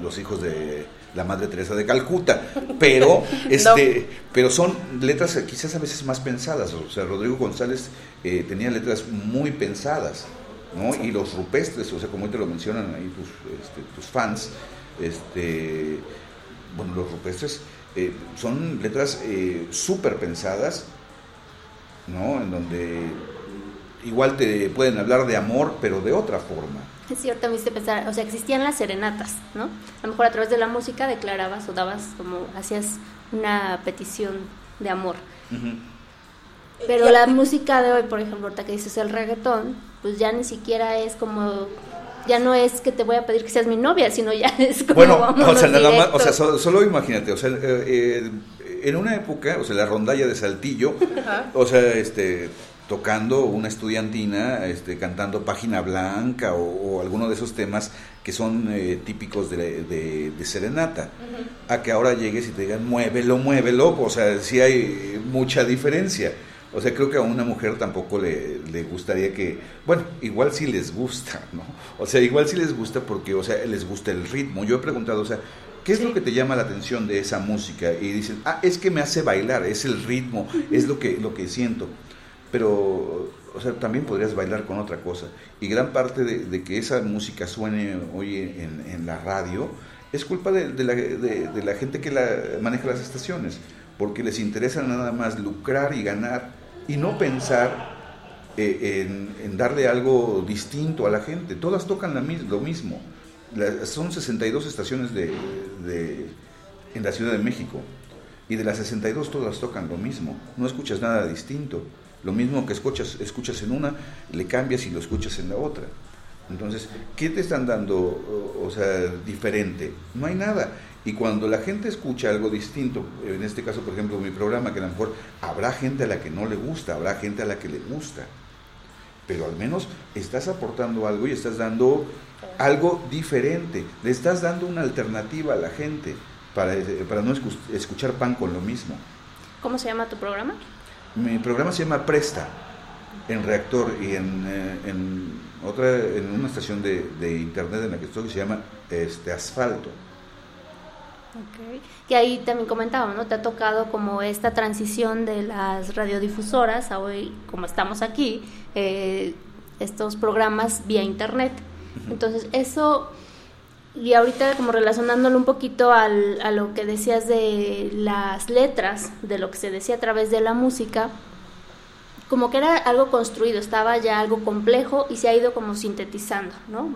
S6: los hijos de la Madre Teresa de Calcuta, pero, este, pero son letras quizás a veces más pensadas. O sea, Rodrigo González eh, tenía letras muy pensadas, ¿no? Y los rupestres, o sea, como te lo mencionan ahí tus, este, tus fans, este, bueno, los rupestres eh, son letras eh, súper pensadas, ¿no? En donde igual te pueden hablar de amor, pero de otra forma.
S5: Es cierto, me hice pensar, o sea, existían las serenatas, ¿no? A lo mejor a través de la música declarabas o dabas como, hacías una petición de amor. Pero
S4: Y-
S5: la música de hoy, por ejemplo, ahorita que dices el reggaetón, pues ya ni siquiera es como, ya no es que te voy a pedir que seas mi novia, sino ya es como
S6: Bueno, o sea, nada más, o sea, solo, solo imagínate, o sea, eh, eh, en una época, o sea, la rondalla de Saltillo,
S4: Ajá.
S6: o sea, este tocando una estudiantina, este, cantando Página Blanca o, o alguno de esos temas que son eh, típicos de, de- de serenata, a que ahora llegues y te digan muévelo, muévelo, o sea, sí hay mucha diferencia. O sea, creo que a una mujer tampoco le, le gustaría que, bueno, igual sí les gusta, ¿no? O sea, igual sí les gusta porque, o sea, les gusta el ritmo. Yo he preguntado, o sea, ¿qué es lo que te llama la atención de esa música? Y dicen, ah, es que me hace bailar, es el ritmo, es lo que, lo que siento. Pero, o sea, también podrías bailar con otra cosa. Y gran parte de, de que esa música suene hoy en, en la radio es culpa de, de la, de- la gente que la maneja las estaciones, porque les interesa nada más lucrar y ganar y no pensar eh, en, en darle algo distinto a la gente. Todas tocan la lo mismo. La- son 62 estaciones de- en la Ciudad de México y de las 62 todas tocan lo mismo. No escuchas nada distinto. Lo mismo que escuchas, escuchas en una, le cambias y lo escuchas en la otra. Entonces, ¿qué te están dando, o, sea, diferente? No hay nada. Y cuando la gente escucha algo distinto, en este caso, por ejemplo, mi programa, que a lo mejor habrá gente a la que no le gusta, habrá gente a la que le gusta, pero al menos estás aportando algo y estás dando algo diferente, le estás dando una alternativa a la gente para, para no escu- escuchar pan con lo mismo.
S5: ¿Cómo se llama tu programa?
S6: Mi programa se llama Presta, en Reactor y en, eh, en otra, en una estación de, de internet en la que estoy que se llama este, Asfalto.
S5: Que ahí también comentábamos, ¿no? Te ha tocado como esta transición de las radiodifusoras a hoy, como estamos aquí, eh, estos programas vía internet. Entonces, eso, y ahorita como relacionándolo un poquito al, a lo que decías de las letras, de lo que se decía a través de la música, como que era algo construido, estaba ya algo complejo y se ha ido como sintetizando, ¿no?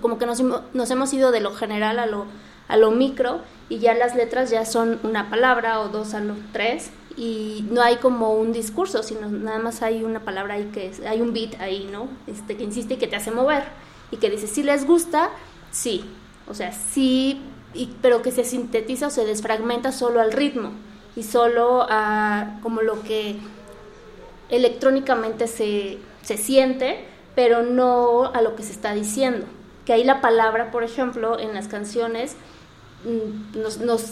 S5: Como que nos, nos hemos ido de lo general a lo, a lo micro y ya las letras ya son una palabra o dos a lo tres y no hay como un discurso, sino nada más hay una palabra ahí que hay un beat ahí, ¿no? Este que insiste y que te hace mover y que dice, si les gusta, sí, o sea, sí, y- pero que se sintetiza o se desfragmenta solo al ritmo y solo a como lo que electrónicamente se, se siente, pero no a lo que se está diciendo. Que ahí la palabra, por ejemplo, en las canciones, mm,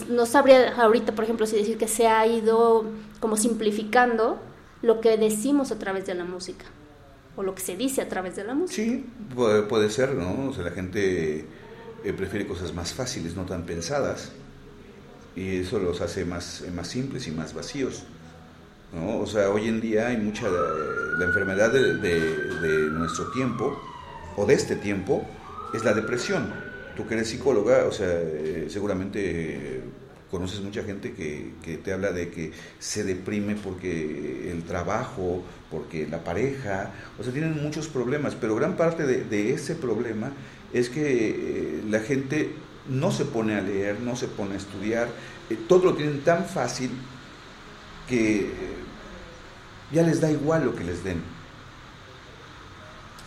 S5: no sabría ahorita, por ejemplo, si decir que se ha ido como simplificando lo que decimos a través de la música, o lo que se dice a través de la música.
S6: Sí, puede ser, ¿no? O sea, la gente eh, prefiere cosas más fáciles, no tan pensadas. Y eso los hace más, eh, más simples y más vacíos. ¿no? O sea, hoy en día hay mucha... eh, la enfermedad de, nuestro tiempo, o de este tiempo, es la depresión. Tú que eres psicóloga, o sea, seguramente conoces mucha gente que, que te habla de que se deprime porque el trabajo, porque la pareja, o sea, tienen muchos problemas, pero gran parte de ese problema es que eh, la gente no se pone a leer, no se pone a estudiar, eh, todo lo tienen tan fácil que eh, ya les da igual lo que les den.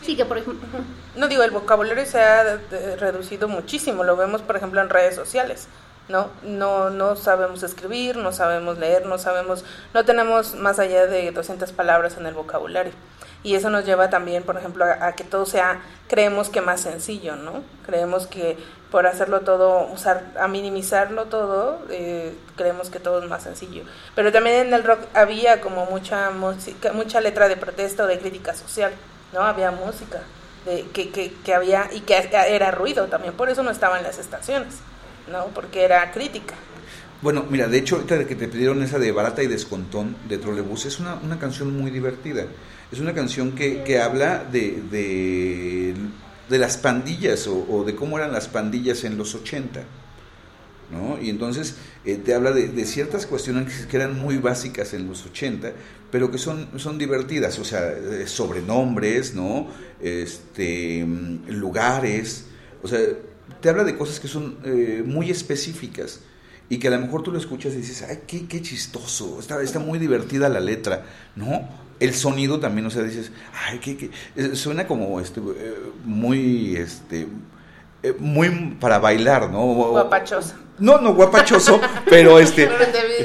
S5: Sí, que por ejemplo...
S4: No digo, el vocabulario se ha reducido muchísimo, lo vemos por ejemplo en redes sociales, ¿no? No, no sabemos escribir, no sabemos leer, no sabemos, no tenemos más allá de 200 palabras en el vocabulario. Y eso nos lleva también, por ejemplo, a, que todo sea, creemos que más sencillo, ¿no? Creemos que por hacerlo todo, usar, a minimizarlo todo, eh, creemos que todo es más sencillo. Pero también en el rock había como mucha música, mucha letra de protesta o de crítica social, ¿no? Había música de, que, que, que había y que era ruido también, por eso no estaba en las estaciones, ¿no? Porque era crítica.
S6: Bueno, mira, de hecho, ahorita que te pidieron esa de Barata y Descontón de Trolebús, es una, una canción muy divertida. Es una canción que, que habla de, de, las pandillas o, de cómo eran las pandillas en los 80. ¿no? Y entonces eh, te habla de, de ciertas cuestiones que eran muy básicas en los 80, pero que son, son divertidas, o sea, eh, sobrenombres, ¿no? Este, mm, lugares, o sea, te habla de cosas que son eh, muy específicas y que a lo mejor tú lo escuchas y dices, ay, qué, qué chistoso, está, está muy divertida la letra, ¿no? El sonido también, o sea, dices, ay, qué, qué- eh, suena como este, eh, muy, este, eh, muy para bailar, ¿no?
S4: Guapachoso.
S6: No, no guapachoso, pero este,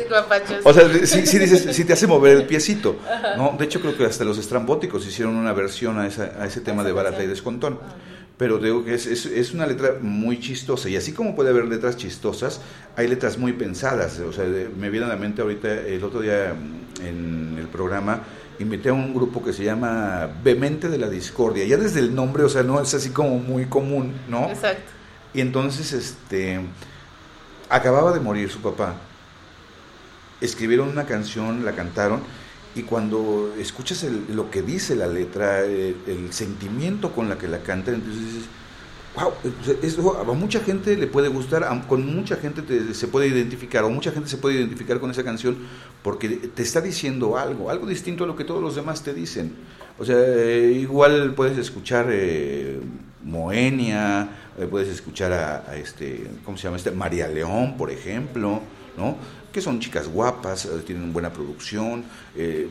S4: guapachoso.
S6: o sea, sí, sí dices, sí te hace mover el piecito, ¿no? De hecho, creo que hasta los estrambóticos hicieron una versión a, esa- a ese tema de barata y descontón. Pero digo que es, es, es una letra muy chistosa. Y así como puede haber letras chistosas, hay letras muy pensadas. O sea, me viene a la mente ahorita, el otro día en el programa, invité a un grupo que se llama Vemente de la Discordia. Ya desde el nombre, o sea, no es así como muy común, ¿no?
S4: Exacto.
S6: Y entonces, este, acababa de morir su papá. Escribieron una canción, la cantaron, y cuando escuchas el- lo que dice la letra, el, el sentimiento con la que la cantan, entonces dices, wow, eso a mucha gente le puede gustar, con mucha gente te- se puede identificar, o mucha gente se puede identificar con esa canción, porque te está diciendo algo, algo distinto a lo que todos los demás te dicen. O sea, eh, igual puedes escuchar eh, Moenia, eh, puedes escuchar a, a este, ¿cómo se llama? Este? María León, por ejemplo, ¿no? Que son chicas guapas, eh, tienen buena producción, eh,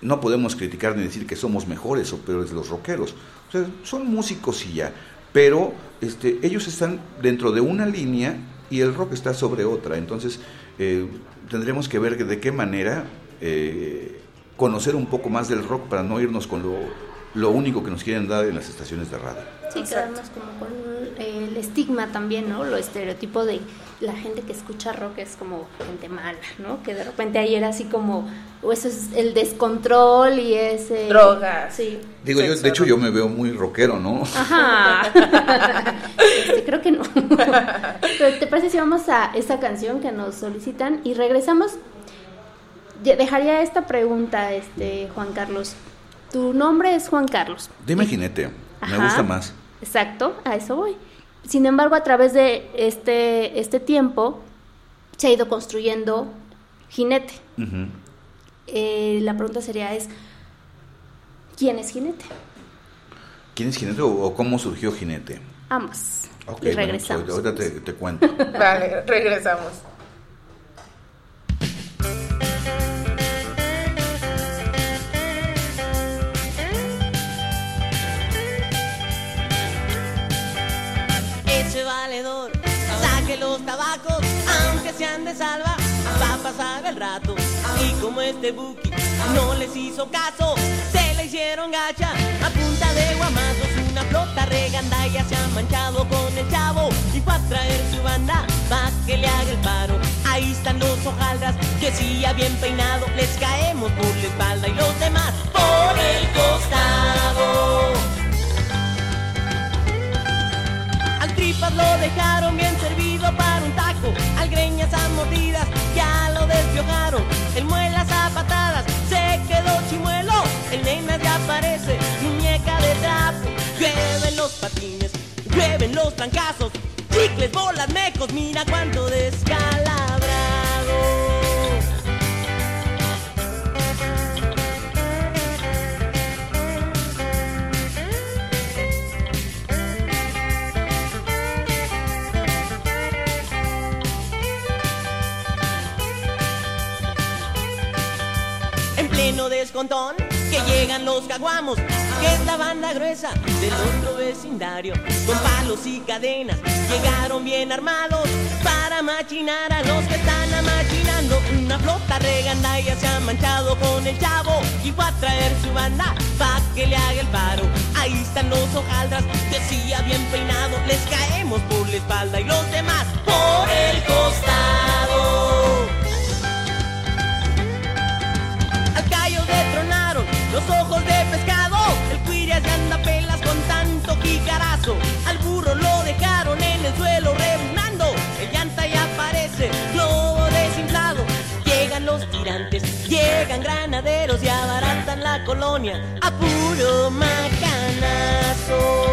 S6: no podemos criticar ni decir que somos mejores o peores los rockeros. O sea, son músicos y ya. Pero este, ellos están dentro de una línea y el rock está sobre otra. Entonces, eh, tendremos que ver de qué manera eh, conocer un poco más del rock para no irnos con lo, lo único que nos quieren dar en las estaciones de radio.
S5: Sí, quedarnos como con eh, el estigma también, ¿no? Lo estereotipo de la gente que escucha rock es como gente mala, ¿no? Que de repente ahí era así como, o eso es el descontrol y ese...
S4: Drogas.
S5: Sí.
S6: Digo, yo, de hecho yo me veo muy rockero, ¿no?
S5: Ajá. Este, creo que no. Pero ¿te parece si vamos a esta canción que nos solicitan y regresamos? Dejaría esta pregunta, este Juan Carlos. Tu nombre es Juan Carlos.
S6: Dime jinete, me gusta más.
S5: Exacto, a eso voy. Sin embargo, a través de este, este tiempo se ha ido construyendo jinete. Eh, la pregunta sería es, ¿quién es jinete?
S6: ¿Quién es jinete o, cómo surgió jinete?
S5: Ambos.
S6: Ok,
S5: y
S6: bueno,
S5: regresamos.
S6: pues, ahorita te, te cuento.
S4: Vale, regresamos.
S8: Valedor, saque los tabacos, aunque sean de salva, va a pasar el rato. Y como este buki no les hizo caso, se le hicieron gacha a punta de guamazos. Una flota regandaya se ha manchado con el chavo y fue a traer su banda pa' que le haga el paro. Ahí están los hojaldras que si bien peinado les caemos por la espalda y los demás por el costado. Tripas lo dejaron bien servido para un taco. Al greñas a mordidas ya lo despiojaron. El muelas a patadas se quedó chimuelo. El nena ya parece muñeca de trapo. Llueven los patines, llueven los trancazos. Chicles, bolas, mecos, mira cuánto descalabrado. Descontón que llegan los caguamos, que es la banda gruesa del otro vecindario. Con palos y cadenas llegaron bien armados para machinar a los que están amachinando. Una flota regandaya se ha manchado con el chavo y fue a traer su banda pa' que le haga el paro. Ahí están los hojaldras, decía bien peinado, les caemos por la espalda y los colonia a puro macanazo.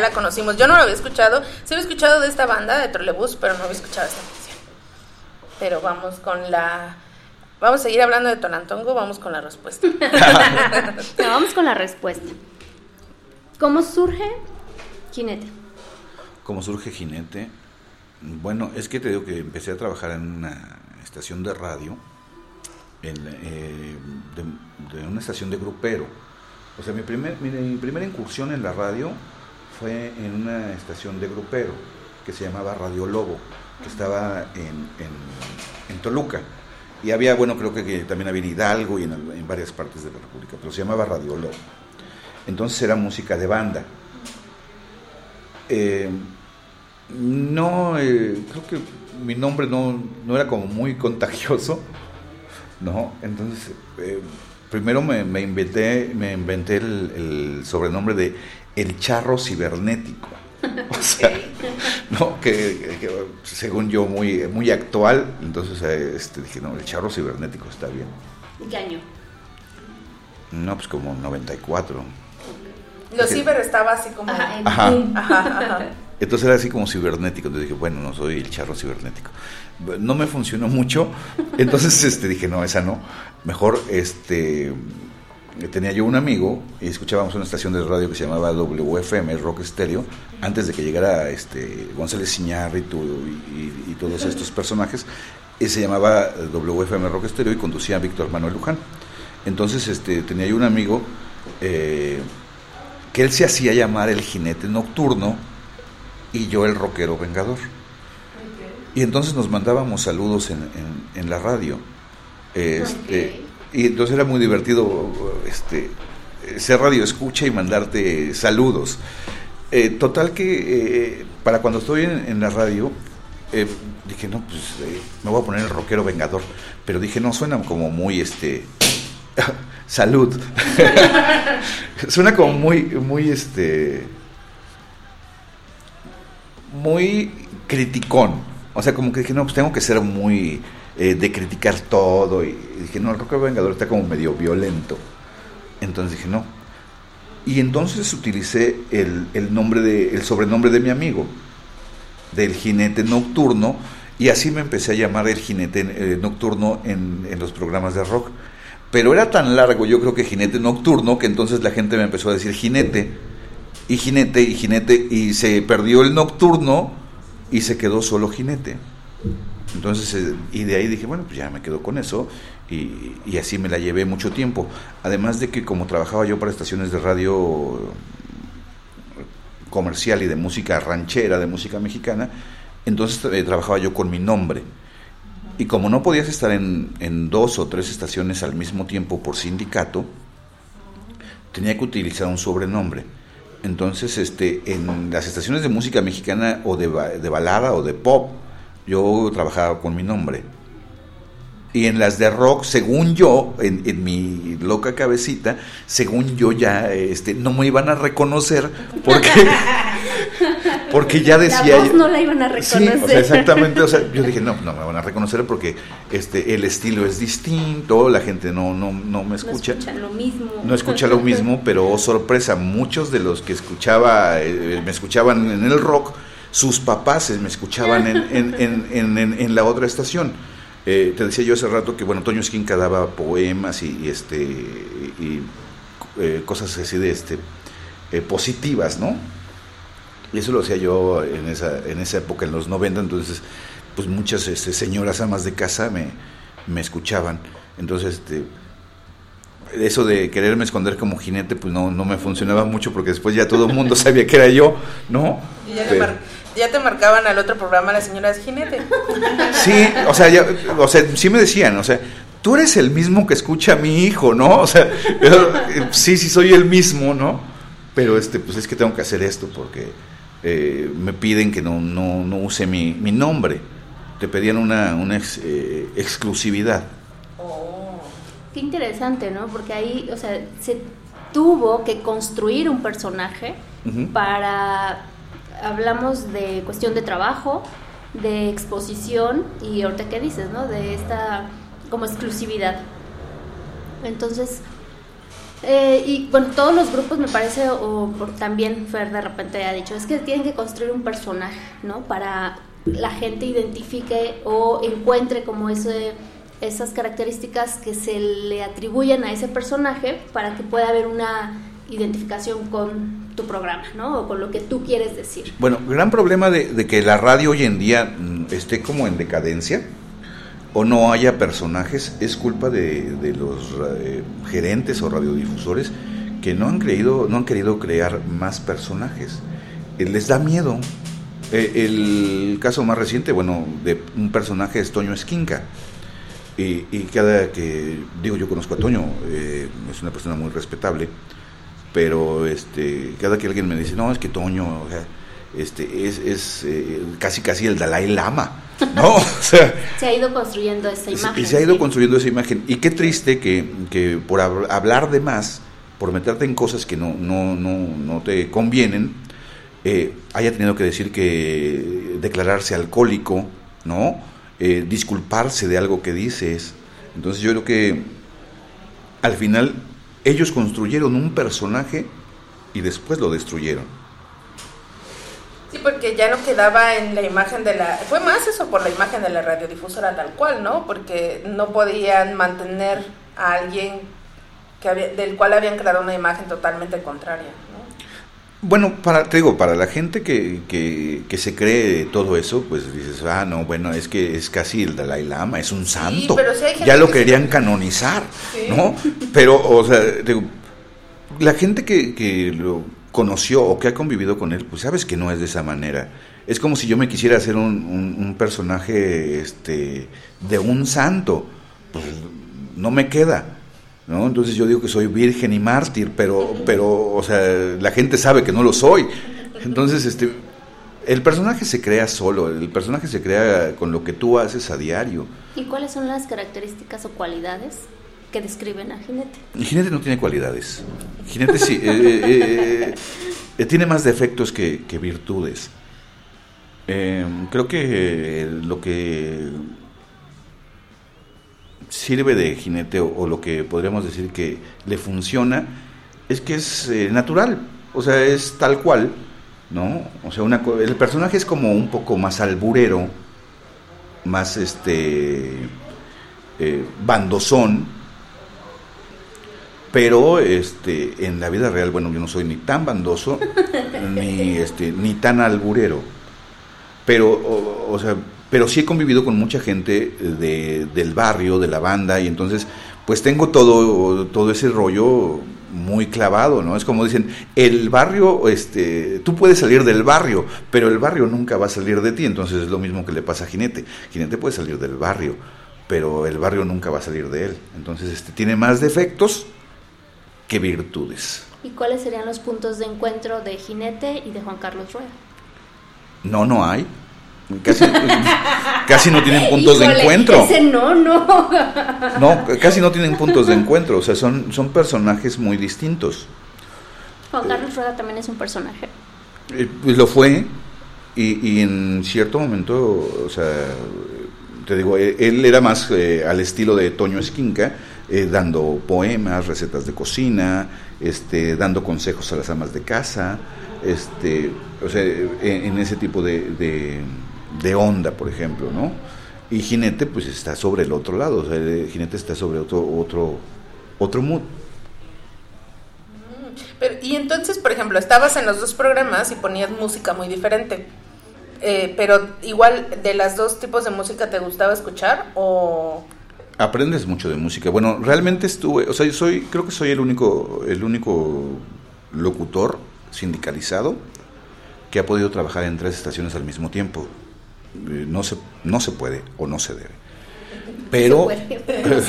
S4: Ya la conocimos. Yo no lo había escuchado. Sí había escuchado de esta banda de Trolebús, pero no había escuchado esta canción. Pero vamos con la. Vamos a seguir hablando de Tonantongo, vamos con la respuesta.
S5: No, vamos con la respuesta. ¿Cómo surge Jinete?
S6: ¿Cómo surge Jinete? Bueno, es que te digo que empecé a trabajar en una estación de radio, en, eh, de, de una estación de grupero. O sea, mi, primer, mi, mi primera incursión en la radio fue en una estación de grupero que se llamaba Radio Lobo, que estaba en, en, en Toluca. Y había, bueno, creo que, también había en Hidalgo y en, en varias partes de la República, pero se llamaba Radio Lobo. Entonces era música de banda. Eh, no, eh, creo que mi nombre no, no, era como muy contagioso, ¿no? Entonces, eh, primero me, inventé, me inventé el, sobrenombre de El Charro Cibernético. O sea, ¿no? Que, que, según yo muy, muy actual, entonces este, dije, no, El Charro Cibernético está bien.
S5: ¿Qué año?
S6: No, pues como 94.
S4: Los ciber estaba así como...
S6: Ajá. Ajá. Ajá, Entonces era así como cibernético. Entonces dije, bueno, no soy el charro cibernético. No me funcionó mucho. Entonces este, dije, no, esa no. Mejor este tenía yo un amigo y escuchábamos una estación de radio que se llamaba WFM, Rock Stereo, antes de que llegara este González Iñárritu y, y, y todos estos personajes. Y se llamaba WFM Rock Stereo y conducía a Víctor Manuel Luján. Entonces este, tenía yo un amigo eh, que él se hacía llamar el jinete nocturno y yo el rockero vengador. Y entonces nos mandábamos saludos en, en, en la radio. Este, okay. Y entonces era muy divertido este, ser radio escucha y mandarte saludos. Eh, total que eh, para cuando estoy en, la radio, eh, dije, no, pues me voy a poner el rockero vengador. Pero dije, no, suena como muy este salud. Suena como muy, muy, este, muy criticón. O sea, como que dije, no, pues tengo que ser muy eh, de criticar todo. Y, dije, no, el rock vengador está como medio violento. Entonces dije, no. Y entonces utilicé el, el nombre de, el sobrenombre de mi amigo, del jinete nocturno, y así me empecé a llamar el jinete eh, nocturno en, en los programas de rock. Pero era tan largo, yo creo que jinete nocturno, que entonces la gente me empezó a decir jinete, y jinete, y jinete, y se perdió el nocturno y se quedó solo jinete. Entonces, eh, y de ahí dije, bueno, pues ya me quedo con eso, y, y, así me la llevé mucho tiempo. Además de que como trabajaba yo para estaciones de radio comercial y de música ranchera, de música mexicana, entonces eh, trabajaba yo con mi nombre. Y como no podías estar en, en, dos o tres estaciones al mismo tiempo por sindicato, tenía que utilizar un sobrenombre. Entonces, este, en las estaciones de música mexicana o de, de balada o de pop, yo trabajaba con mi nombre. Y en las de rock, según yo, en, en, mi loca cabecita, según yo ya este, no me iban a reconocer porque, porque ya decía...
S5: La voz no la iban a reconocer.
S6: Sí, o sea, exactamente. O sea, yo dije, no, no me van a reconocer porque este, el estilo es distinto, la gente no, no, no me escucha.
S5: No escucha lo mismo.
S6: No escucha lo mismo, pero oh, sorpresa, muchos de los que escuchaba, eh, me escuchaban en el rock, sus papás me escuchaban en, en, en, en, en la otra estación. Eh, te decía yo hace rato que bueno Toño Esquinca daba poemas y, y este y eh, cosas así de este eh, positivas no y eso lo hacía yo en esa en esa época en los 90 entonces pues muchas este, señoras amas de casa me, me escuchaban. Entonces este eso de quererme esconder como jinete pues no, no me funcionaba mucho porque después ya todo el mundo sabía que era yo no
S4: y ya Pero, ya te marcaban al otro programa las señoras jinete.
S6: Sí, o sea, ya, o sea, sí me decían, o sea, tú eres el mismo que escucha a mi hijo, ¿no? O sea, yo, sí, sí soy el mismo, ¿no? pero este, pues es que tengo que hacer esto porque eh, me piden que no, no, no use mi, mi nombre. Te pedían una, una ex- eh, exclusividad.
S5: Qué interesante, ¿no? Porque ahí, o sea, se tuvo que construir un personaje para, hablamos de cuestión de trabajo, de exposición y ahorita qué dices, ¿no? De esta como exclusividad. Entonces, eh, y bueno, todos los grupos me parece, o también Fer de repente ha dicho, es que tienen que construir un personaje, ¿no? Para la gente identifique o encuentre como ese, esas características que se le atribuyen a ese personaje para que pueda haber una identificación con tu programa, ¿no? O con lo que tú quieres decir.
S6: Bueno, gran problema de, de que la radio hoy en día mm, esté como en decadencia o no haya personajes es culpa de, de los eh, gerentes o radiodifusores que no han creído, no han querido crear más personajes. Eh, les da miedo. Eh, el caso más reciente, bueno, de un personaje es Toño Esquinca. Y, y cada que digo yo conozco a Toño, eh, es una persona muy respetable, pero este cada que alguien me dice no es que Toño o sea, este es, es eh, casi casi el Dalai Lama no o sea
S5: Se ha ido construyendo esa imagen.
S6: y se ha ido
S5: sí.
S6: construyendo esa imagen y qué triste que, que por hab- hablar de más por meterte en cosas que no no no, no te convienen eh, haya tenido que decir que declararse alcohólico no Eh, disculparse de algo que dices entonces yo creo que al final ellos construyeron un personaje y después lo destruyeron.
S4: Sí, porque ya no quedaba en la imagen de la... Fue más eso por la imagen de la radiodifusora tal cual, ¿no? Porque no podían mantener a alguien que había- del cual habían creado una imagen totalmente contraria.
S6: Bueno, para, te digo, para la gente que, que, que se cree todo eso, pues dices, ah, no, bueno, es que es casi el Dalai Lama, es un santo.
S4: pero sí hay gente
S6: ya lo
S4: que
S6: querían canonizar,
S4: Sí.
S6: ¿no? Pero, o sea, te digo, la gente que, que lo conoció o que ha convivido con él, pues sabes que no es de esa manera. Es como si yo me quisiera hacer un, un- un personaje este, de un santo. Pues no me queda. ¿No? Entonces yo digo que soy virgen y mártir, pero, pero, o sea, la gente sabe que no lo soy. Entonces, este, el personaje se crea solo, el personaje se crea con lo que tú haces a diario.
S5: ¿Y cuáles son las características o cualidades que describen a Jinete?
S6: Jinete no tiene cualidades. Jinete sí, eh, eh, eh, eh, tiene más defectos que, que virtudes. Eh, creo que lo que sirve de jinete o, lo que podríamos decir que le funciona es que es eh, natural, o sea, es tal cual, ¿no? O sea, una, el personaje es como un poco más alburero, más este eh, bandosón, pero este en la vida real, bueno, yo no soy ni tan bandoso ni este ni tan alburero. Pero o, o sea, pero sí he convivido con mucha gente de, del barrio, de la banda y entonces pues tengo todo todo ese rollo muy clavado, ¿no? Es como dicen, el barrio este tú puedes salir del barrio, pero el barrio nunca va a salir de ti, entonces es lo mismo que le pasa a Jinete. Jinete puede salir del barrio, pero el barrio nunca va a salir de él. Entonces este tiene más defectos que virtudes.
S5: ¿Y cuáles serían los puntos de encuentro de Jinete y de Juan Carlos Rueda?
S6: No, no hay. Casi, casi no tienen puntos de encuentro.
S5: Ese no, no.
S6: No, casi no tienen puntos de encuentro. O sea, son, son personajes muy distintos.
S5: Juan Carlos Rueda también es un personaje.
S6: Eh, Pues lo fue. Y, y en cierto momento, o sea, te digo, eh, él era más eh, al estilo de Toño Esquinca, eh, dando poemas, recetas de cocina, este, dando consejos a las amas de casa, este, o sea, en, en ese tipo de, de, de onda, por ejemplo, ¿no? Y Jinete, pues está sobre el otro lado, o sea, Jinete está sobre otro, otro, otro mood.
S4: Pero, y entonces, por ejemplo, estabas en los dos programas y ponías música muy diferente. Eh, pero igual, ¿de las dos tipos de música te gustaba escuchar? ¿O
S6: Aprendes mucho de música. Bueno, realmente estuve, o sea, yo soy, creo que soy el único, el único locutor sindicalizado que ha podido trabajar en tres estaciones al mismo tiempo. Eh, No se, no se puede o no se debe. Pero
S5: pero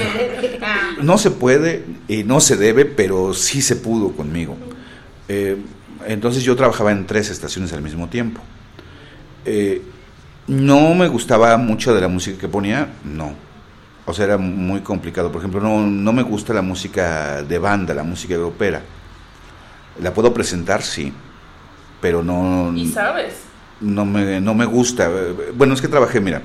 S5: no se
S6: puede y no se debe, pero sí se pudo conmigo. Eh, entonces yo trabajaba en tres estaciones al mismo tiempo. Eh, no me gustaba mucho de la música que ponía, no. O sea, era muy complicado. Por ejemplo, no, no me gusta la música de banda, la música europea. La puedo presentar, sí, pero no...
S4: ¿Y sabes?
S6: No me, no me gusta. Bueno, es que trabajé, mira.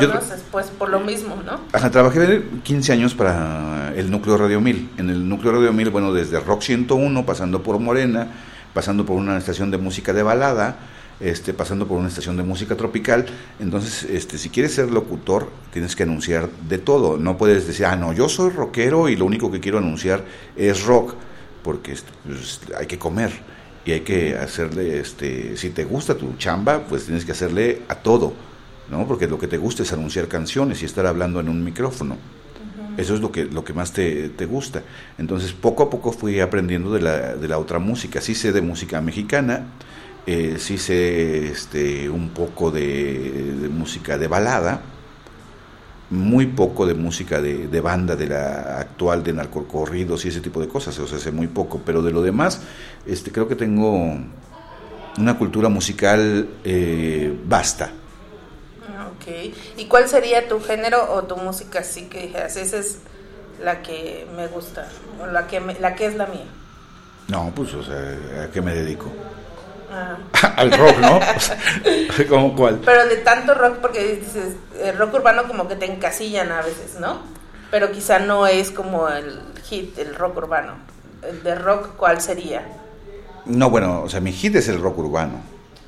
S6: yo-
S4: Conoces, pues, por lo mismo, ¿no?
S6: Ajá, trabajé 15 años para el Núcleo Radio 1000. En el Núcleo Radio 1000, bueno, desde Rock 101, pasando por Morena, pasando por una estación de música de balada, este, pasando por una estación de música tropical. Entonces, este, si quieres ser locutor, tienes que anunciar de todo. No puedes decir, ah, no, yo soy rockero y lo único que quiero anunciar es rock, porque este, pues, hay que comer y hay que hacerle, este, si te gusta tu chamba, pues tienes que hacerle a todo, ¿no? Porque lo que te gusta es anunciar canciones y estar hablando en un micrófono. Eso es lo que, lo que más te, te gusta. Entonces, poco a poco fui aprendiendo de la, de la otra música. Sí sé de música mexicana, eh, sí sé este, un poco de, de música de balada, muy poco de música de, de banda, de la actual, de narcocorridos y ese tipo de cosas, o sea, sé muy poco, pero de lo demás, este, creo que tengo una cultura musical eh, vasta.
S4: Ah, Ok. ¿Y cuál sería tu género o tu música así que dijeras, esa es la que me gusta, o la que, me- la que es la mía?
S6: No, pues, o sea, ¿a qué me dedico?
S4: Ah.
S6: Al rock, ¿no? O sea, ¿Cómo cuál?
S4: Pero de tanto rock, porque dices, el rock urbano como que te encasillan a veces, ¿no? Pero quizá no es como el hit, el rock urbano. El de rock, ¿cuál sería?
S6: No, bueno, o sea, mi hit es el rock urbano.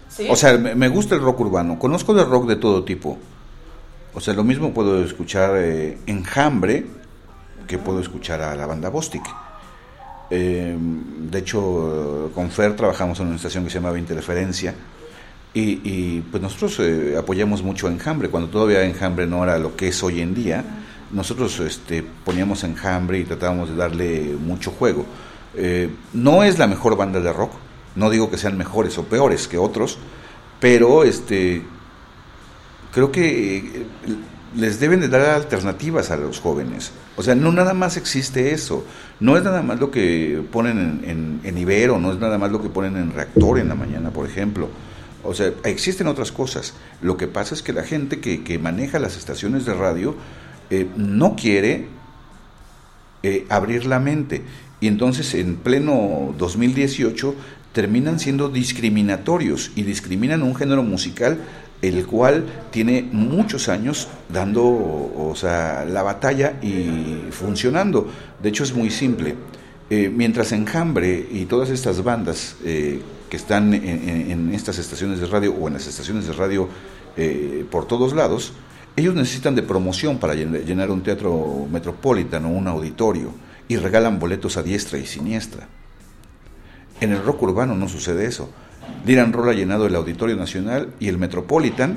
S4: ¿Sí?
S6: O sea, me, me gusta el rock urbano. Conozco de rock de todo tipo. O sea, lo mismo puedo escuchar eh, Enjambre que puedo escuchar a la banda Bostic. Eh, de hecho, con Fer trabajamos en una estación que se llamaba Interferencia. Y, pues nosotros eh, apoyamos mucho Enjambre, cuando todavía Enjambre no era lo que es hoy en día, nosotros este, poníamos Enjambre y tratábamos de darle mucho juego. Eh, no es la mejor banda de rock, no digo que sean mejores o peores que otros, pero este creo que eh, les deben de dar alternativas a los jóvenes. O sea, no nada más existe eso. No es nada más lo que ponen en, en, en Ibero, no es nada más lo que ponen en Reactor en la mañana, por ejemplo. O sea, existen otras cosas. Lo que pasa es que la gente que, que maneja las estaciones de radio eh, no quiere eh, abrir la mente. Y entonces en pleno 2018 terminan siendo discriminatorios y discriminan un género musical el cual tiene muchos años dando o sea, la batalla y funcionando. De hecho es muy simple. Eh, mientras Enjambre y todas estas bandas eh, que están en, estas estaciones de radio o en las estaciones de radio eh, por todos lados, ellos necesitan de promoción para llenar un teatro metropolitano, un auditorio, y regalan boletos a diestra y siniestra. En el rock urbano no sucede eso. Dylan Roll ha llenado el Auditorio Nacional y el Metropolitan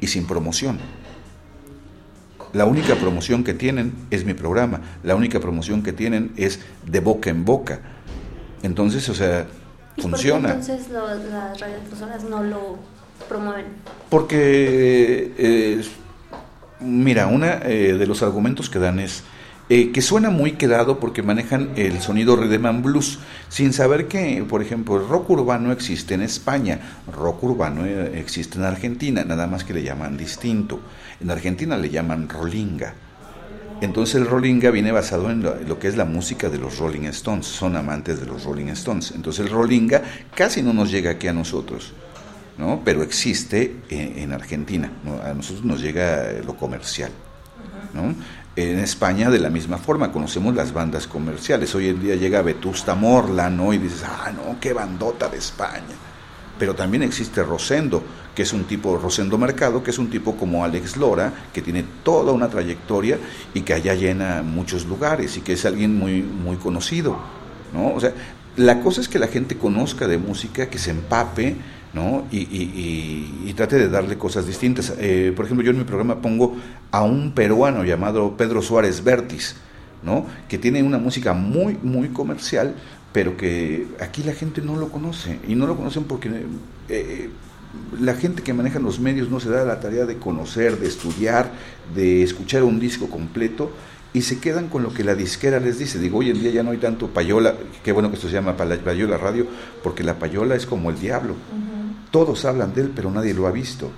S6: y sin promoción. La única promoción que tienen es mi programa, la única promoción que tienen es de boca en boca. Entonces, o sea,
S5: ¿Y
S6: funciona.
S5: ¿Por qué entonces lo, las radiodifusoras no lo promueven?
S6: Porque, eh, mira, una eh, de los argumentos que dan es eh, que suena muy quedado porque manejan el sonido rhythm and blues, sin saber que, por ejemplo, el rock urbano existe en España, rock urbano eh, existe en Argentina, nada más que le llaman distinto. En Argentina le llaman rolinga. Entonces el rolinga viene basado en lo, que es la música de los Rolling Stones, son amantes de los Rolling Stones. Entonces el rolinga casi no nos llega aquí a nosotros, ¿no? pero existe en, en Argentina, a nosotros nos llega lo comercial. ¿no? En España de la misma forma, conocemos las bandas comerciales. Hoy en día llega Vetusta Morla, ¿no? Y dices, ah, no, qué bandota de España. Pero también existe Rosendo, que es un tipo, Rosendo Mercado, que es un tipo como Alex Lora, que tiene toda una trayectoria y que allá llena muchos lugares y que es alguien muy, muy conocido, ¿no? O sea, la cosa es que la gente conozca de música, que se empape, ¿no? Y, trate de darle cosas distintas. Eh, por ejemplo, yo en mi programa pongo a un peruano llamado Pedro Suárez Vértiz, ¿no? Que tiene una música muy, muy comercial, pero que aquí la gente no lo conoce. Y no lo conocen porque eh, la gente que maneja los medios no se da la tarea de conocer, de estudiar, de escuchar un disco completo y se quedan con lo que la disquera les dice. Digo, hoy en día ya no hay tanto payola, qué bueno que esto se llama pa- payola radio, porque la payola es como el diablo. Todos hablan de él, pero nadie lo ha visto.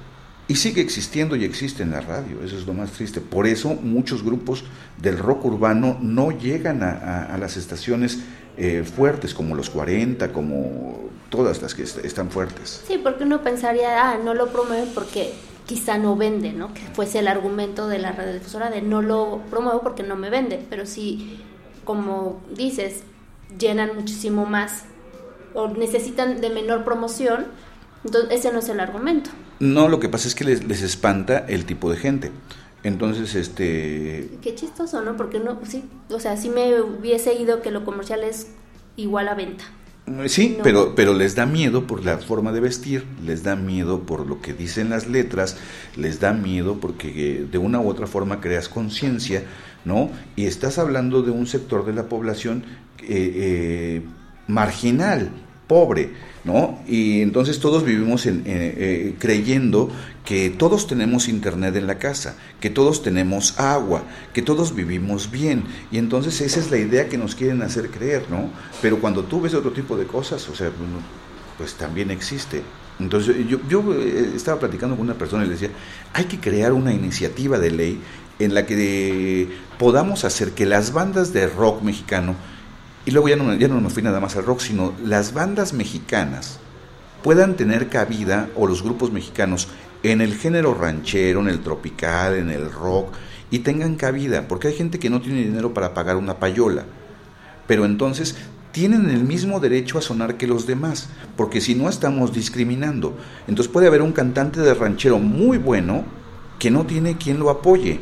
S6: Y sigue existiendo y existe en la radio, eso es lo más triste. Por eso muchos grupos del rock urbano no llegan a, a- a las estaciones eh, fuertes, como los 40, como todas las que est- están fuertes.
S5: Sí, porque uno pensaría, ah, no lo promueven porque quizá no vende, ¿no? Que fuese el argumento de la radiodifusora de no lo promuevo porque no me vende, pero si, como dices, llenan muchísimo más o necesitan de menor promoción, entonces ese no es el argumento.
S6: No, lo que pasa es que les, les espanta el tipo de gente. Entonces, este,
S5: Qué chistoso, ¿no? Porque no, sí, o sea, sí me hubiese ido que lo comercial es igual a venta.
S6: Sí,
S5: No.
S6: pero, pero les da miedo por la forma de vestir, les da miedo por lo que dicen las letras, les da miedo porque eh, de una u otra forma creas conciencia, ¿no? Y estás hablando de un sector de la población eh, eh, marginal, pobre, ¿no? Y entonces todos vivimos en, eh, eh, creyendo que todos tenemos internet en la casa, que todos tenemos agua, que todos vivimos bien. Y entonces esa es la idea que nos quieren hacer creer, ¿no? Pero cuando tú ves otro tipo de cosas, o sea, pues también existe. Entonces yo, yo eh, estaba platicando con una persona y le decía, hay que crear una iniciativa de ley en la que podamos hacer que las bandas de rock mexicano, y luego ya no, ya no me fui nada más al rock, sino las bandas mexicanas puedan tener cabida, o los grupos mexicanos, en el género ranchero, en el tropical, en el rock, y tengan cabida, porque hay gente que no tiene dinero para pagar una payola, pero entonces tienen el mismo derecho a sonar que los demás, porque si no estamos discriminando, entonces puede haber un cantante de ranchero muy bueno que no tiene quien lo apoye.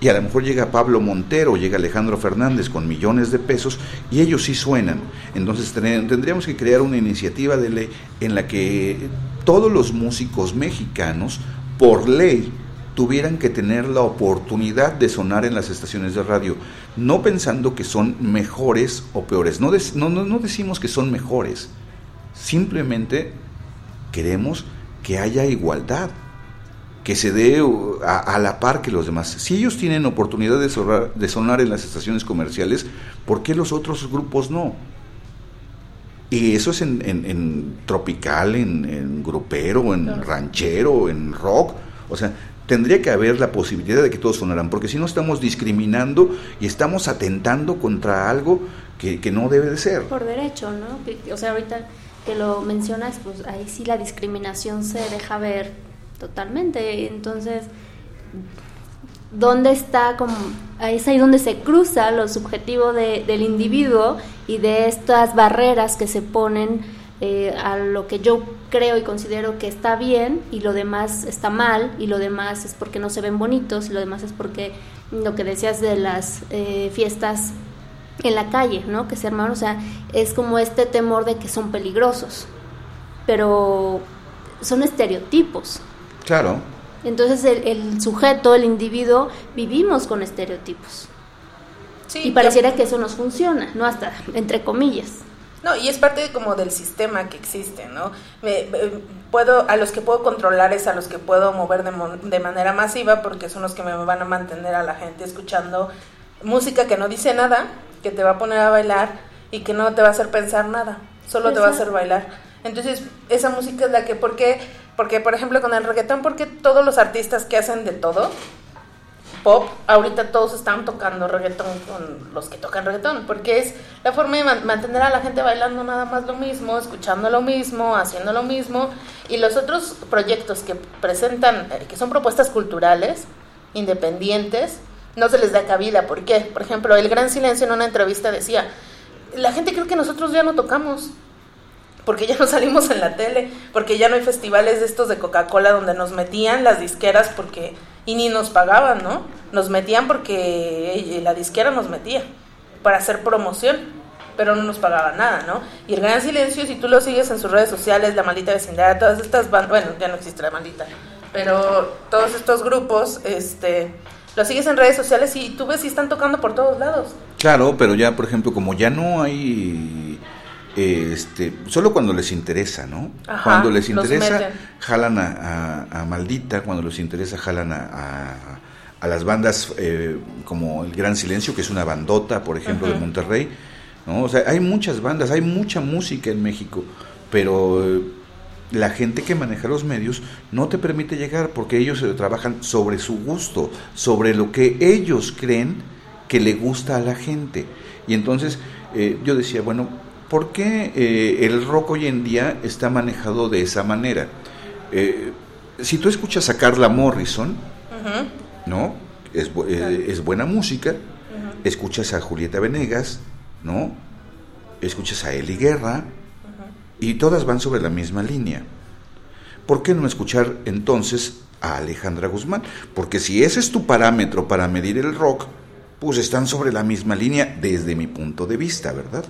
S6: Y a lo mejor llega Pablo Montero, llega Alejandro Fernández con millones de pesos y ellos sí suenan. Entonces ten- tendríamos que crear una iniciativa de ley en la que todos los músicos mexicanos, por ley, tuvieran que tener la oportunidad de sonar en las estaciones de radio, no pensando que son mejores o peores. No, no, no decimos que son mejores, simplemente queremos que haya igualdad que se dé uh, a, a la par que los demás. Si ellos tienen oportunidad de sonar, de sonar en las estaciones comerciales, ¿por qué los otros grupos no? Y eso es en, en- en tropical, en, en grupero, en ranchero, en rock. O sea, tendría que haber la posibilidad de que todos sonaran, porque si no estamos discriminando y estamos atentando contra algo que, que no debe de ser.
S5: Por derecho, ¿no? O sea, ahorita que lo mencionas, pues ahí sí la discriminación se deja ver totalmente. Entonces, ¿dónde está como... Es ahí donde se cruza lo subjetivo de- del individuo y de estas barreras que se ponen eh, a lo que yo creo y considero que está bien y lo demás está mal y lo demás es porque no se ven bonitos y lo demás es porque lo que decías de las eh, fiestas en la calle, ¿no? Que se armaron, o sea, es como este temor de que son peligrosos, pero son estereotipos.
S6: Claro,
S5: Entonces el, el sujeto, el individuo, vivimos con estereotipos.
S4: Sí,
S5: y pareciera que eso nos funciona, ¿no? Hasta entre comillas.
S4: No, y es parte como del sistema que existe, ¿no? Me- me- puedo, a los que puedo controlar es a los que puedo mover de, de manera masiva porque son los que me van a mantener a la gente escuchando música que no dice nada, que te va a poner a bailar y que no te va a hacer pensar nada, solo te va a hacer bailar. Entonces, esa música es la que, ¿por qué? Porque, por ejemplo, con el reggaetón, porque todos los artistas que hacen de todo, pop, ahorita todos están tocando reggaetón con los que tocan reggaetón, porque es la forma de man- mantener a la gente bailando nada más lo mismo, escuchando lo mismo, haciendo lo mismo, y los otros proyectos que presentan, eh, que son propuestas culturales, independientes, no se les da cabida. ¿Por qué? Por ejemplo, El Gran Silencio en una entrevista decía, la gente cree que nosotros ya no tocamos, porque ya no salimos en la tele, porque ya no hay festivales de estos de Coca-Cola donde nos metían las disqueras porque y ni nos pagaban, ¿no? Nos metían porque la disquera nos metía para hacer promoción, pero no nos pagaban nada, ¿no? Y el Gran Silencio, si tú lo sigues en sus redes sociales, la maldita vecindad, todas estas bandas, bueno, ya no existe la maldita, pero todos estos grupos, este, los sigues en redes sociales y tú ves si están tocando por todos lados.
S6: Claro, pero ya, por ejemplo, como ya no hay este, solo cuando les interesa, ¿no?
S4: Ajá,
S6: cuando les interesa, jalan a, a- a Maldita, cuando les interesa, jalan a, a- a las bandas eh, como El Gran Silencio, que es una bandota, por ejemplo, de Monterrey, ¿no? O sea, hay muchas bandas, hay mucha música en México, pero eh, la gente que maneja los medios no te permite llegar porque ellos eh, trabajan sobre su gusto, sobre lo que ellos creen que le gusta a la gente. Y entonces eh, yo decía, bueno, ¿por qué eh, el rock hoy en día está manejado de esa manera? Eh, si tú escuchas a Carla Morrison, ¿no? Es, eh, es buena música, escuchas a Julieta Venegas, ¿no? Escuchas a Eli Guerra, y todas van sobre la misma línea. ¿Por qué no escuchar entonces a Alejandra Guzmán? Porque si ese es tu parámetro para medir el rock, pues están sobre la misma línea desde mi punto de vista, ¿verdad?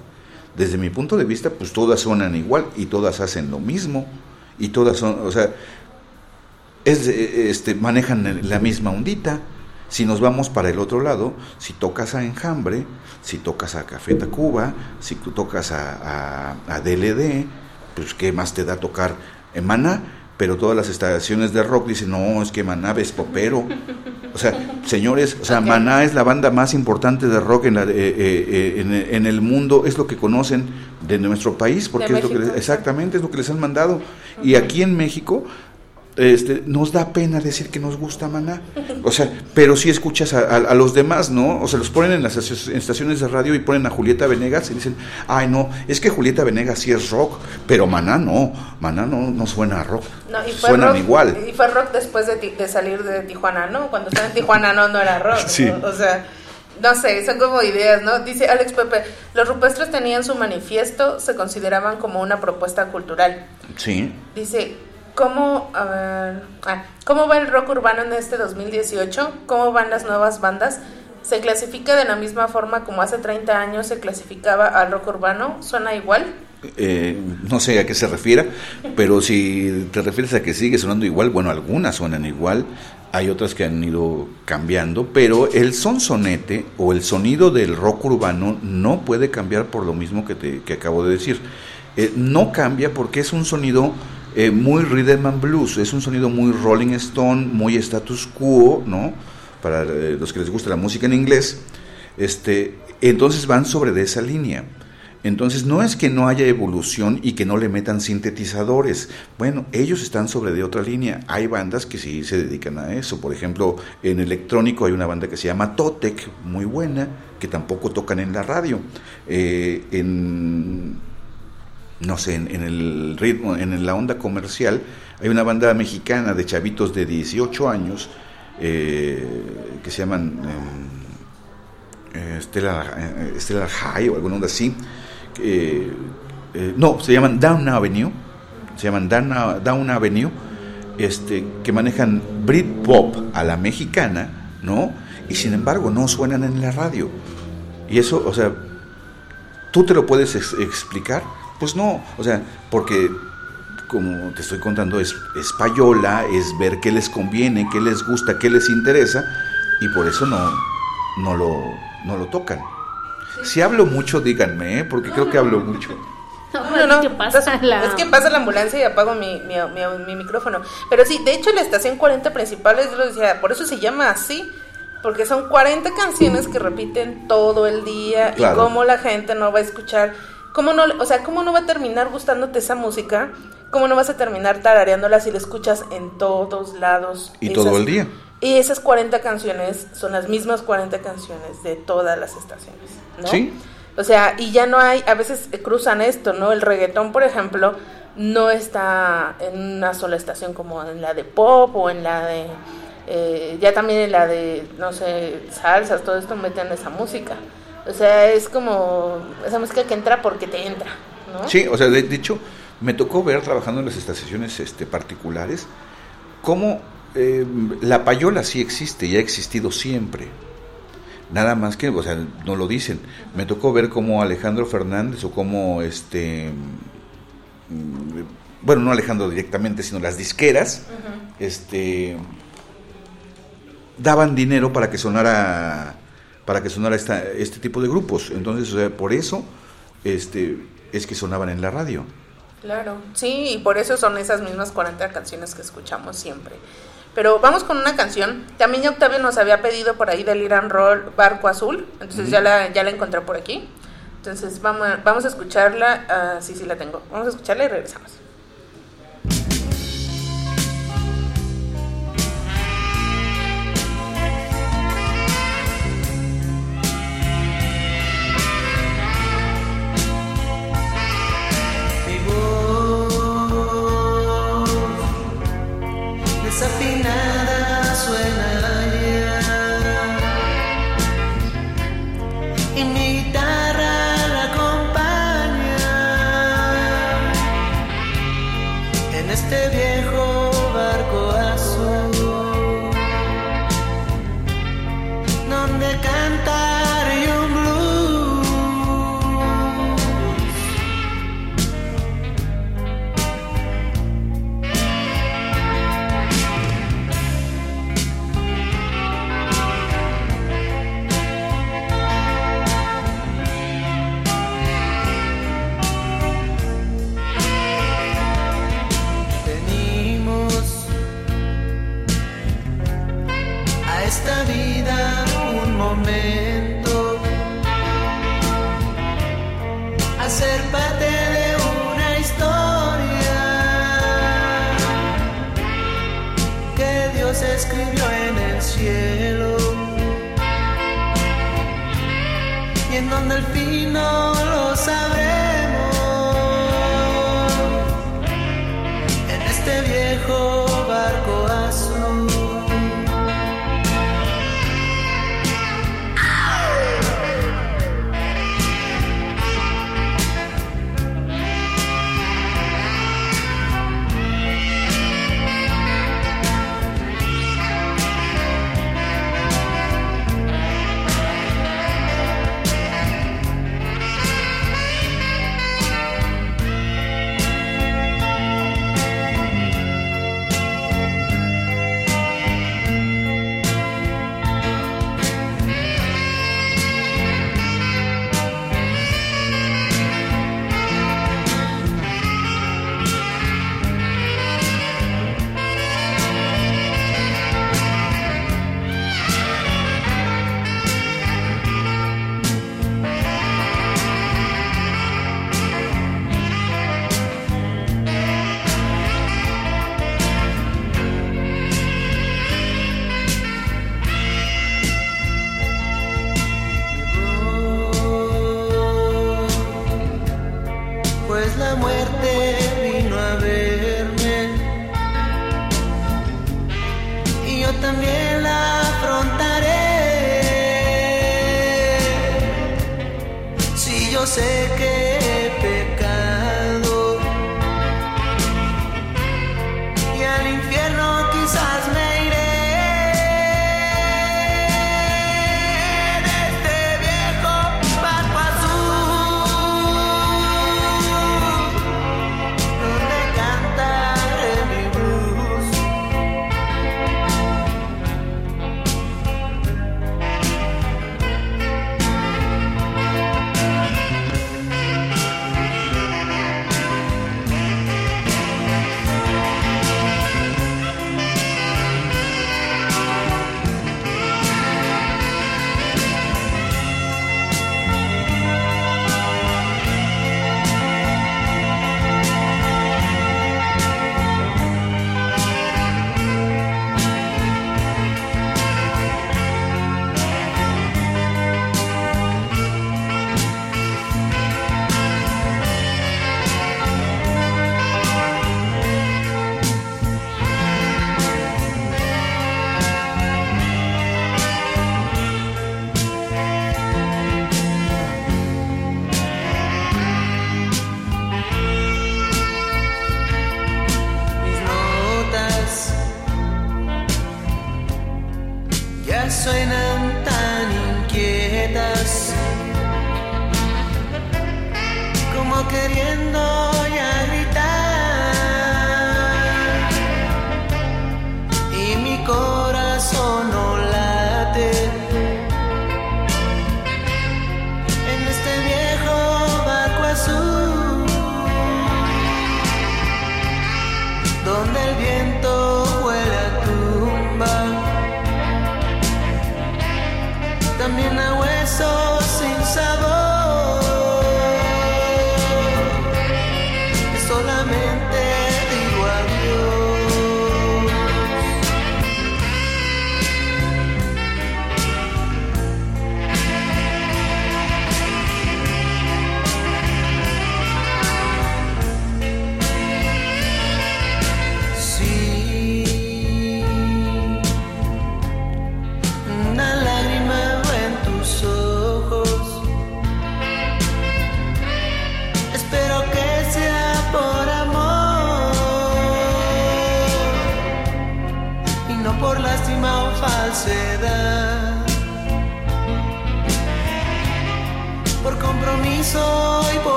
S6: Desde mi punto de vista, pues todas suenan igual y todas hacen lo mismo y todas son, o sea, es, eh, este, manejan la misma ondita. Si nos vamos para el otro lado, si tocas a Enjambre, si tocas a Café Tacuba, si tocas a, a, a DLD, pues qué más te da tocar en Maná, pero todas las estaciones de rock dicen, no, es que Maná es popero. O sea, señores, o sea, Maná es la banda más importante de rock en, la, eh, eh, eh, en, en el mundo, es lo que conocen de nuestro país, porque es lo que les- exactamente es lo que les han mandado. Y aquí en México este, nos da pena decir que nos gusta Maná. O sea, pero si escuchas a, a- a los demás, ¿no? O sea, los ponen en las estaciones de radio y ponen a Julieta Venegas y dicen, ay, no, es que Julieta Venegas sí es rock, pero Maná no, Maná no, no suena a rock.
S4: No, y fue
S6: Suenan
S4: rock,
S6: igual.
S4: Y fue rock después de, ti- de salir de Tijuana, ¿no? Cuando estaba en Tijuana no, no era rock.
S6: Sí.
S4: ¿no? O sea, no sé, son como ideas, ¿no? Dice Alex Pepe, los rupestres tenían su manifiesto, se consideraban como una propuesta cultural.
S6: Sí.
S4: Dice, ¿cómo, ver, ah, ¿cómo va el rock urbano en este 2018? ¿Cómo van las nuevas bandas? ¿Se clasifica de la misma forma como hace 30 años se clasificaba al rock urbano? ¿Suena igual?
S6: Eh, no sé a qué se refiera, pero si te refieres a que sigue sonando igual, bueno, algunas suenan igual, hay otras que han ido cambiando, pero el sonsonete o el sonido del rock urbano no puede cambiar por lo mismo que, te, que acabo de decir. Eh, no cambia porque es un sonido eh, muy rhythm and blues, es un sonido muy Rolling Stone, muy status quo, ¿no? Para eh, los que les gusta la música en inglés, este, entonces van sobre de esa línea. Entonces no es que no haya evolución y que no le metan sintetizadores. Bueno, ellos están sobre de otra línea. Hay bandas que sí se dedican a eso. Por ejemplo, en electrónico hay una banda que se llama Totec, muy buena, que tampoco tocan en la radio. Eh, en no sé, en, en el ritmo, en la onda comercial, hay una banda mexicana de chavitos de 18 años eh, que se llaman eh, eh, Stellar, eh, Stellar High o alguna onda así. que, eh, no, se llaman Down Avenue, se llaman Down, Down Avenue, este, que manejan Britpop a la mexicana, ¿no? Y sin embargo no suenan en la radio. Y eso, o sea, ¿tú te lo puedes ex- explicar? Pues no, o sea, porque como te estoy contando, es, es payola, es ver qué les conviene, qué les gusta, qué les interesa, y por eso no, no, lo, no lo tocan. Si hablo mucho, díganme, ¿eh? porque creo que hablo mucho.
S4: No, no. Entonces,
S5: La-
S4: Es que pasa la ambulancia y apago mi, mi, mi- mi micrófono. Pero sí, de hecho la estación 40 principales, yo lo decía, por eso se llama así. Porque son 40 canciones que repiten todo el día
S6: Claro.
S4: y cómo la gente no va a escuchar. ¿Cómo no, o sea, ¿cómo no va a terminar gustándote esa música? ¿Cómo no vas a terminar tarareándola si la escuchas en todos lados?
S6: Y todo el día.
S4: Y esas 40 canciones son las mismas 40 canciones de todas las estaciones, ¿no?
S6: Sí.
S4: O sea, y ya no hay, a veces cruzan esto, ¿no? El reggaetón, por ejemplo, no está en una sola estación como en la de pop o en la de, eh, ya también en la de, no sé, salsas, todo esto meten esa música. O sea, es como esa música que entra porque te entra, ¿no?
S6: Sí, o sea, de, de hecho, me tocó ver trabajando en las estaciones este, particulares cómo eh, la payola sí existe y ha existido siempre. Nada más que, o sea, no lo dicen. Me tocó ver cómo Alejandro Fernández o cómo este. mm, Bueno, no Alejandro directamente, sino las disqueras, este daban dinero para que sonara para que sonara esta, este tipo de grupos. Entonces, o sea, por eso este es que sonaban en la radio.
S4: Claro, sí, y por eso son esas mismas 40 canciones que escuchamos siempre. Pero vamos con una canción. También Octavio nos había pedido por ahí del Irán Roll Barco Azul. Entonces ya, la, ya la encontré por aquí. Entonces vamos, a- vamos a escucharla. ah, sí, sí, la tengo. Vamos a escucharla y regresamos.
S7: Donde al fin no lo sabremos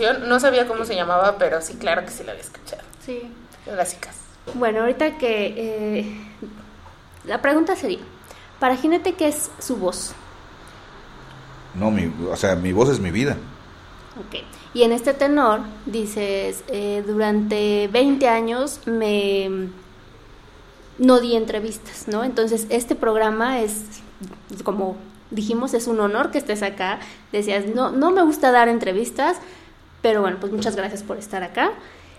S9: canción.
S4: No sabía cómo se llamaba, pero sí, claro que sí la había escuchado.
S5: Sí.
S4: Clásicas.
S5: Bueno, ahorita que eh, la pregunta sería, para Jinete, ¿qué es su voz?
S6: No, mi, o sea, mi voz es mi vida.
S5: Ok. Y en este tenor dices, eh, durante 20 años me no di entrevistas, ¿no? Entonces, este programa es, como dijimos, es un honor que estés acá. Decías, no, no me gusta dar entrevistas, pero bueno, pues muchas gracias por estar acá.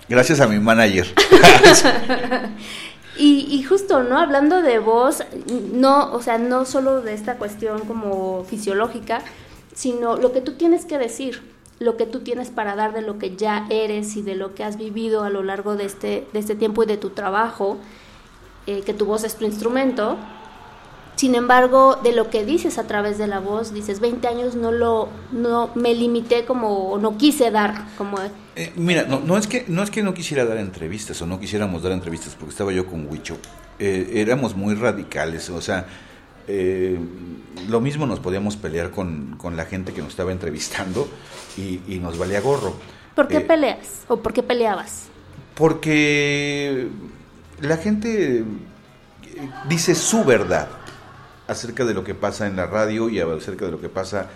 S6: Gracias a mi manager.
S5: Y, y justo, ¿no? Hablando de voz, no, o sea, no solo de esta cuestión como fisiológica, sino lo que tú tienes que decir, lo que tú tienes para dar de lo que ya eres y de lo que has vivido a lo largo de este, de este tiempo y de tu trabajo, eh, que tu voz es tu instrumento. Sin embargo, de lo que dices a través de la voz, dices 20 años no lo no me limité como no quise dar como
S6: Eh, mira, no, no, es que, no es que no quisiera dar entrevistas o no quisiéramos dar entrevistas porque estaba yo con Huicho. Eh, éramos muy radicales, o sea, eh, lo mismo nos podíamos pelear con, con la gente que nos estaba entrevistando y, y nos valía gorro.
S5: ¿Por qué
S6: Eh,
S5: peleas o por qué peleabas?
S6: Porque la gente dice su verdad acerca de lo que pasa en la radio y acerca de lo que pasa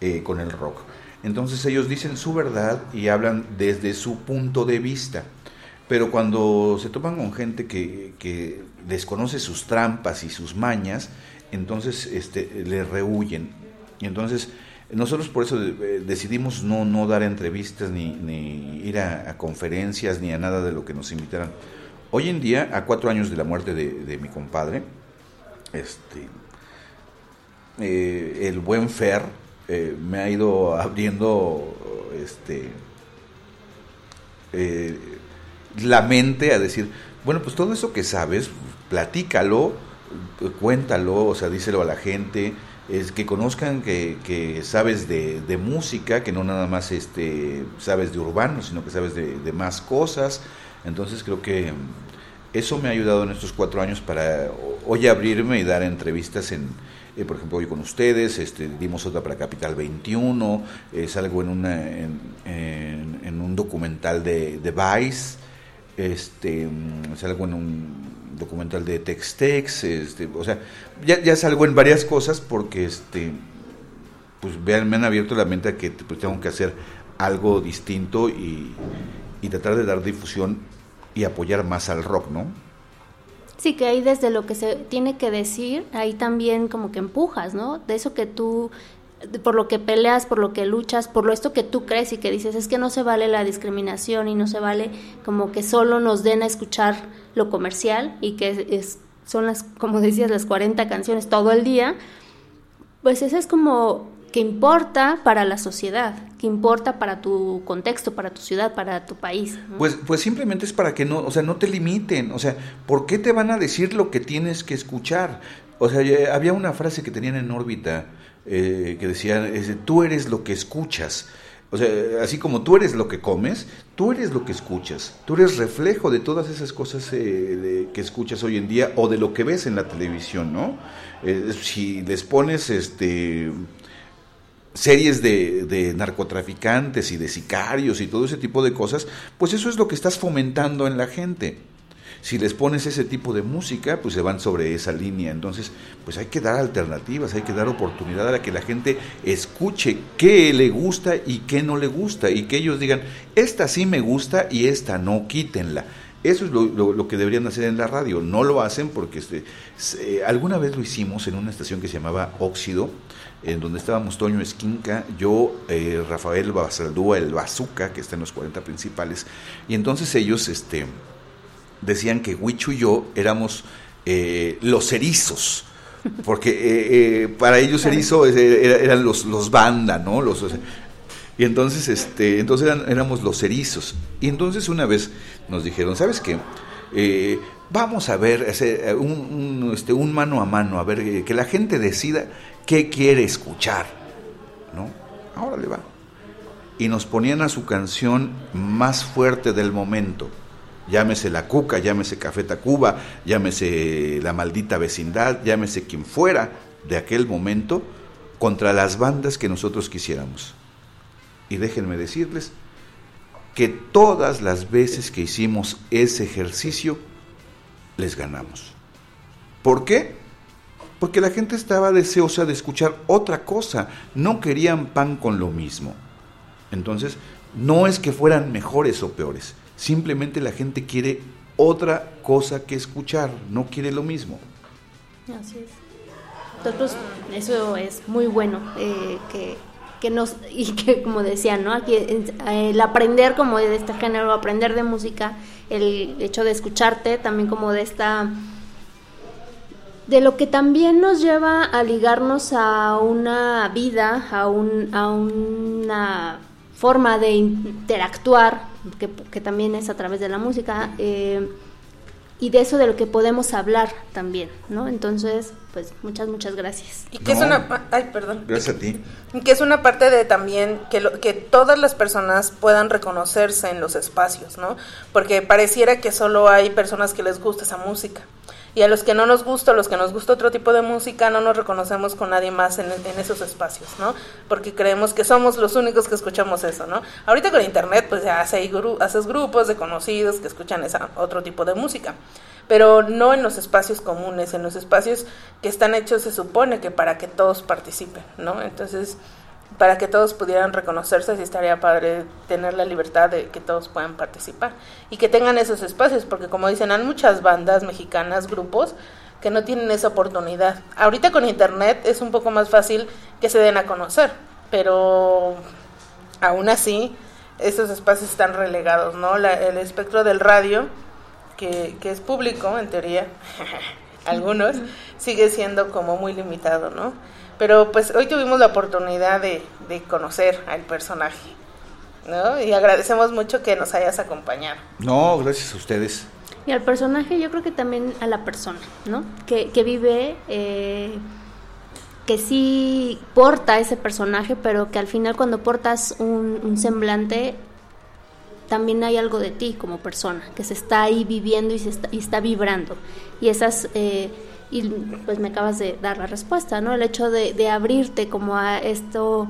S6: eh, con el rock. Entonces ellos dicen su verdad y hablan desde su punto de vista. Pero cuando se topan con gente que, desconoce sus trampas y sus mañas, entonces este, le rehuyen. Y entonces nosotros por eso eh, decidimos no, no dar entrevistas ni, ir a, a conferencias ni a nada de lo que nos invitaran. Hoy en día, a cuatro años de la muerte de, de mi compadre, este, eh, el buen Fer eh, me ha ido abriendo este, eh, la mente a decir, bueno, pues todo eso que sabes, platícalo, cuéntalo, o sea, díselo a la gente, es que conozcan que, sabes de, música, que no nada más este, sabes de urbano, sino que sabes de más cosas. Entonces creo que eso me ha ayudado en estos cuatro años para hoy abrirme y dar entrevistas en, eh, por ejemplo, hoy con ustedes, este, dimos otra para Capital 21, eh, salgo en, una, en, un documental de, Vice, este, mm, salgo en un documental de Textex, este, o sea, ya, salgo en varias cosas porque este, pues me han abierto la mente a que pues, tengo que hacer algo distinto y, y tratar de dar difusión y apoyar más al rock, ¿no?
S5: Sí, que ahí desde lo que se tiene que decir, ahí también como que empujas, ¿no? De eso que tú, por lo que peleas, por lo que luchas, por lo esto que tú crees y que dices, es que no se vale la discriminación y no se vale como que solo nos den a escuchar lo comercial y que es, son las, como decías, las 40 canciones todo el día, pues eso es como que importa para la sociedad, que importa para tu contexto, para tu ciudad, para tu país.
S6: Pues, pues simplemente es para que no, o sea, no te limiten. O sea, ¿por qué te van a decir lo que tienes que escuchar? O sea, ya había una frase que tenían en órbita eh, que decía, tú eres lo que escuchas. O sea, así como tú eres lo que comes, tú eres lo que escuchas. Tú eres reflejo de todas esas cosas eh, de- que escuchas hoy en día o de lo que ves en la televisión, ¿no? Eh, si les pones este series de, de narcotraficantes y de sicarios y todo ese tipo de cosas, pues eso es lo que estás fomentando en la gente. Si les pones ese tipo de música, pues se van sobre esa línea. Entonces, pues hay que dar alternativas, hay que dar oportunidad a que la gente escuche qué le gusta y qué no le gusta. Y que ellos digan, esta sí me gusta y esta no, quítenla. Eso es lo, lo- que deberían hacer en la radio. No lo hacen porque este, se- alguna vez lo hicimos en una estación que se llamaba Óxido, en donde estábamos Toño Esquinca, yo, eh, Rafael Basaldúa, el Bazooka, que está en los 40 principales. Y entonces ellos este, decían que Huichu y yo éramos eh, los erizos. Porque eh, eh, para ellos erizo era- eran los, los banda, ¿no? Los, y entonces, este, entonces eran- éramos los erizos. Y entonces una vez nos dijeron, ¿sabes qué? Eh, vamos a ver un, un, este, un mano a mano, a ver, eh, que la gente decida qué quiere escuchar, ¿no? Ahora le va. Y nos ponían a su canción más fuerte del momento. Llámese La Cuca, llámese Café Tacuba, llámese La Maldita Vecindad, llámese quien fuera de aquel momento, contra las bandas que nosotros quisiéramos. Y déjenme decirles que todas las veces que hicimos ese ejercicio, les ganamos. ¿Por qué? Porque la gente estaba deseosa de escuchar otra cosa, no querían pan con lo mismo. Entonces, no es que fueran mejores o peores, simplemente la gente quiere otra cosa que escuchar, no quiere lo mismo.
S5: Así es. Pues, eso es muy bueno, eh, que, que nos, y que como decía, ¿no? El aprender como de este género, aprender de música, el hecho de escucharte, también como de esta, de lo que también nos lleva a ligarnos a una vida, a, un, a una forma de interactuar, que, que también es a través de la música. eh, y de eso de lo que podemos hablar también, ¿no? Entonces, pues muchas, muchas gracias.
S4: Y que es una... Ay, perdón.
S6: Gracias a ti.
S4: Que es una parte de también que, lo- que todas las personas puedan reconocerse en los espacios, ¿no? Porque pareciera que solo hay personas que les gusta esa música. Y a los que no nos gusta, a los que nos gusta otro tipo de música, no nos reconocemos con nadie más en, esos espacios, ¿no? Porque creemos que somos los únicos que escuchamos eso, ¿no? Ahorita con internet, pues ya haces grupos de conocidos que escuchan esa otro tipo de música. Pero no en los espacios comunes, en los espacios que están hechos, se supone que para que todos participen, ¿no? Entonces, para que todos pudieran reconocerse, sí estaría padre tener la libertad de que todos puedan participar y que tengan esos espacios, porque como dicen, hay muchas bandas mexicanas, grupos, que no tienen esa oportunidad. Ahorita con internet es un poco más fácil que se den a conocer, pero aún así esos espacios están relegados, ¿no? La- el espectro del radio, que, que es público en teoría, algunos, sigue siendo como muy limitado, ¿no? Pero pues hoy tuvimos la oportunidad de, de conocer al personaje, ¿no? Y agradecemos mucho que nos hayas acompañado.
S6: No, gracias a ustedes.
S5: Y al personaje, yo creo que también a la persona, ¿no? Que, que vive, eh, que sí porta ese personaje, pero que al final cuando portas un, un semblante, también hay algo de ti como persona, que se está ahí viviendo y, se está, y está vibrando. Y esas, eh, y pues me acabas de dar la respuesta, ¿no? El hecho de, de abrirte como a esto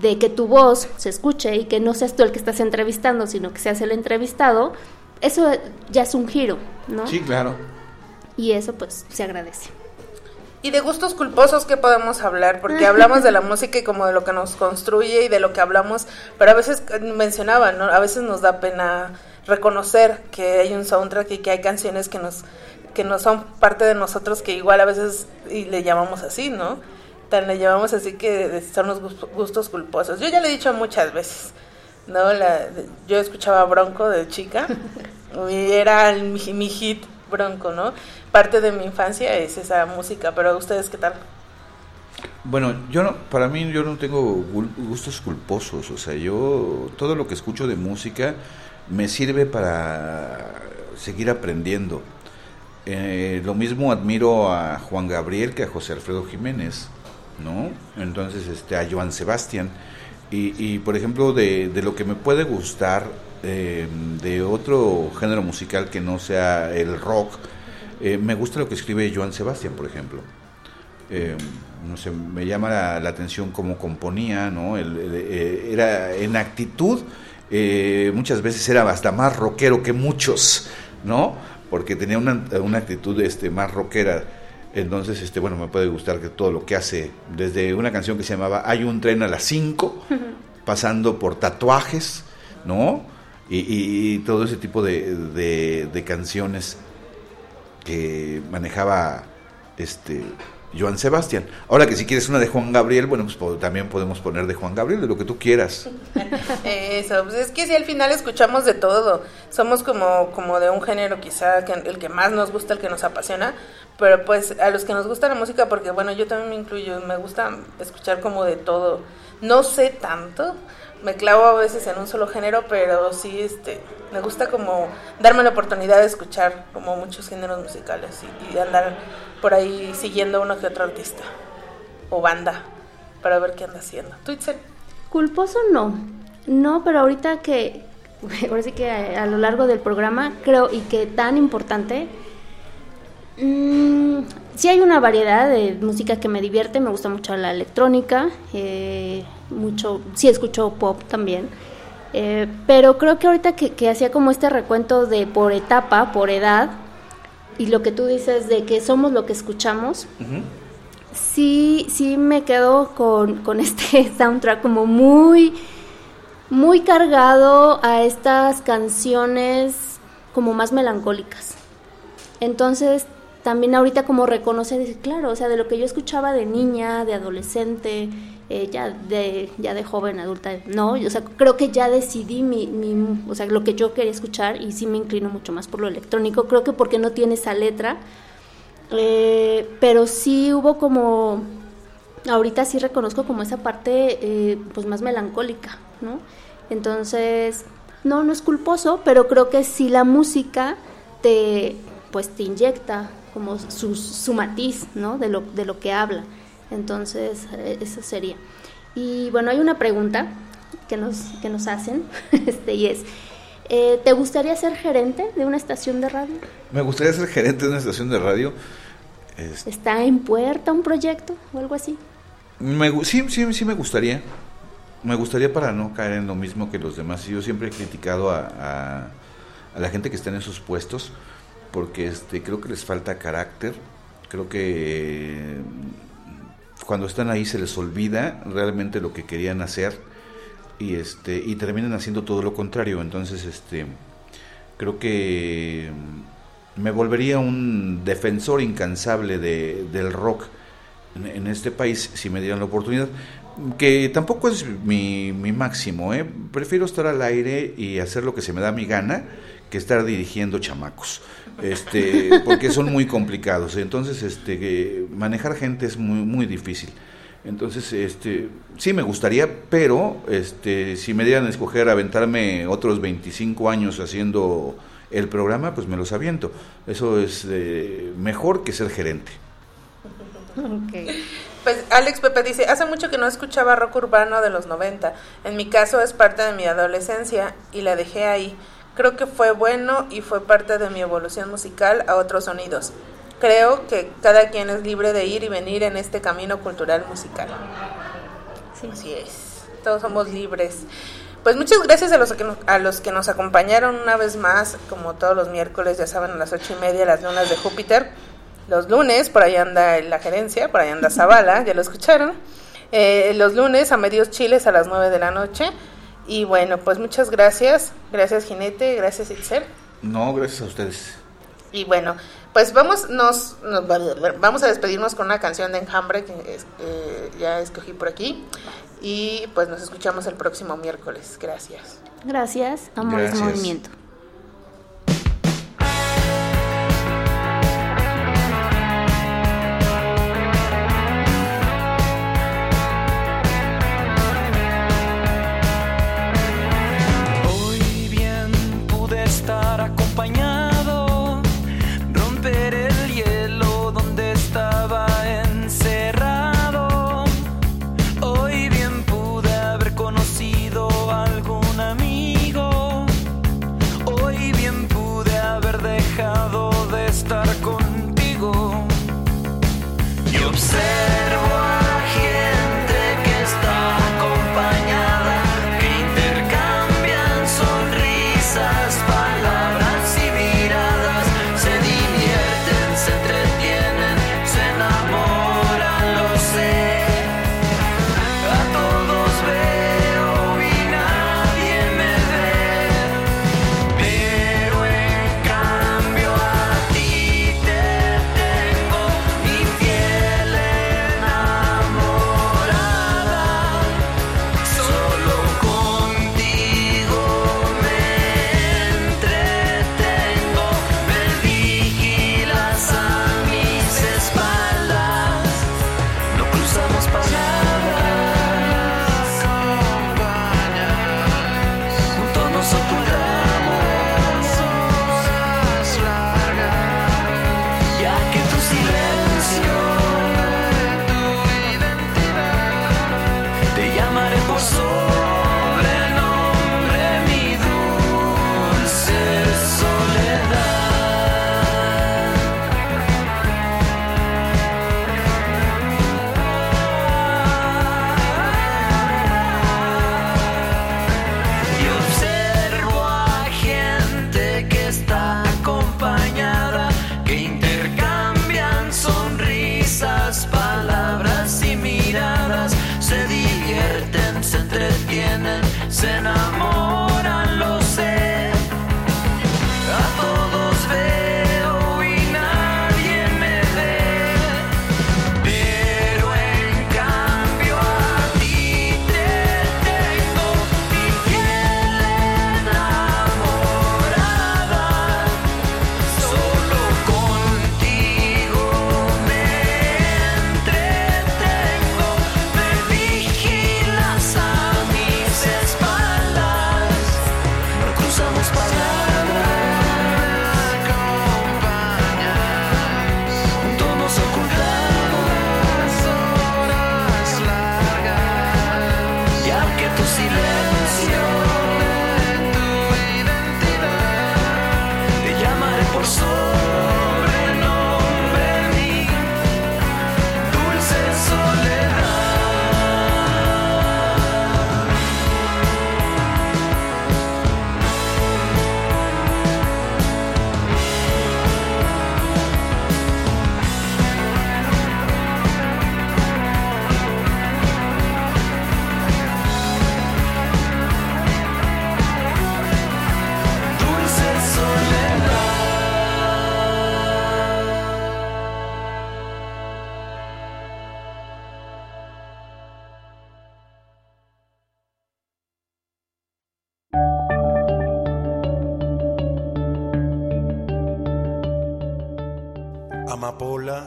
S5: de que tu voz se escuche y que no seas tú el que estás entrevistando, sino que seas el entrevistado, eso ya es un giro, ¿no?
S6: Sí, claro.
S5: Y eso pues se agradece.
S4: Y de gustos culposos, ¿qué podemos hablar? Porque hablamos de la música y como de lo que nos construye y de lo que hablamos, pero a veces mencionaba, ¿no? A veces nos da pena reconocer que hay un soundtrack y que hay canciones que nos que no son parte de nosotros, que igual a veces y le llamamos así, ¿no? Tan le llamamos así que son los gus- gustos culposos. Yo ya le he dicho muchas veces, ¿no? La, yo escuchaba Bronco de chica y era el- mi, mi hit Bronco, ¿no? Parte de mi infancia es esa música, pero ustedes qué tal?
S6: Bueno, yo no, para mí yo no tengo gul- gustos culposos, o sea, yo todo lo que escucho de música me sirve para seguir aprendiendo. Eh, lo mismo admiro a Juan Gabriel que a José Alfredo Jiménez, ¿no? Entonces, este, a Joan Sebastián. Y, y, por ejemplo, de, lo que me puede gustar eh, de otro género musical que no sea el rock, eh, me gusta lo que escribe Joan Sebastián, por ejemplo. No sé, me llama la, atención cómo componía, ¿no? El- era en actitud, muchas veces era hasta más rockero que muchos, ¿no? Porque tenía una, una actitud este, más rockera. Entonces, este, bueno, me puede gustar que todo lo que hace, desde una canción que se llamaba Hay un tren a las 5, pasando por tatuajes, ¿no? Y, y- y todo ese tipo de, de- de canciones que manejaba este Joan Sebastián. Ahora que si quieres una de Juan Gabriel, bueno, pues también podemos poner de Juan Gabriel, de lo que tú quieras.
S4: Eso, pues es que si al final escuchamos de todo, somos como, como de un género quizá que, el que más nos gusta, el que nos apasiona, pero pues a los que nos gusta la música, porque bueno, yo también me incluyo, me gusta escuchar como de todo, no sé tanto, me clavo a veces en un solo género, pero sí, este, me gusta como darme la oportunidad de escuchar como muchos géneros musicales y, y andar por ahí siguiendo uno que otro artista o banda para ver qué anda haciendo. ¿Tú, Itzel?
S5: Culposo no. No, pero ahorita que, ahora sí que a, lo largo del programa, creo, y que tan importante, mm, sí hay una variedad de música que me divierte, me gusta mucho la electrónica, eh, mucho, sí escucho pop también, eh, pero creo que ahorita que, que hacía como este recuento de por etapa, por edad, y lo que tú dices de que somos lo que escuchamos, sí, sí me quedo con, con este soundtrack como muy, muy cargado a estas canciones como más melancólicas. Entonces, también ahorita como reconoce, dice, claro, o sea, de lo que yo escuchaba de niña, de adolescente, eh, ya de ya de joven, adulta, no, o creo que ya decidí mi, mi, o sea, lo que yo quería escuchar y sí me inclino mucho más por lo electrónico, creo que porque no tiene esa letra, eh, pero sí hubo como, ahorita sí reconozco como esa parte eh, pues más melancólica, ¿no? Entonces, no, no es culposo, pero creo que sí la música te, pues inyecta como su, su matiz, ¿no? De lo, de lo que habla. Entonces, eh, eso sería. Y bueno, hay una pregunta que nos, que nos hacen, este, y es, eh, ¿te gustaría ser gerente de una estación de radio?
S6: Me gustaría ser gerente de una estación de radio. Este,
S5: ¿Está en puerta un proyecto o algo así?
S6: me sí, sí, sí me gustaría. Me gustaría para no caer en lo mismo que los demás. Yo siempre he criticado a, a- a la gente que está en esos puestos porque este creo que les falta carácter. Creo que cuando están ahí se les olvida realmente lo que querían hacer y este y terminan haciendo todo lo contrario. Entonces, este creo que me volvería un defensor incansable de, del rock en, en este país si me dieran la oportunidad. Que tampoco es mi, mi máximo, ¿eh? prefiero estar al aire y hacer lo que se me da mi gana que estar dirigiendo chamacos, este, porque son muy complicados. Entonces, este, manejar gente es muy, muy difícil. Entonces, este, sí me gustaría, pero este, si me dieran a escoger aventarme otros 25 años haciendo el programa, pues me los aviento. Eso es eh, mejor que ser gerente.
S4: Pues Alex Pepe dice, hace mucho que no escuchaba rock urbano de los 90. En mi caso es parte de mi adolescencia y la dejé ahí. Creo que fue bueno y fue parte de mi evolución musical a otros sonidos. Creo que cada quien es libre de ir y venir en este camino cultural musical. Así es, todos somos libres. Pues muchas gracias a los que nos, a los que nos acompañaron una vez más, como todos los miércoles, ya saben, a las ocho y media, las lunas de Júpiter. Los lunes, por ahí anda la gerencia, por ahí anda Zavala, ya lo escucharon. Eh, los lunes a medios chiles a las nueve de la noche. Y bueno, pues muchas gracias. Gracias, Jinete. Gracias, Itzel.
S6: No, gracias a ustedes.
S4: Y bueno, pues vamos, nos, nos- vamos a despedirnos con una canción de Enjambre que es- eh, ya escogí por aquí. Y pues nos escuchamos el próximo miércoles. Gracias.
S10: Gracias, Amor es
S5: Gracias.
S10: Movimiento.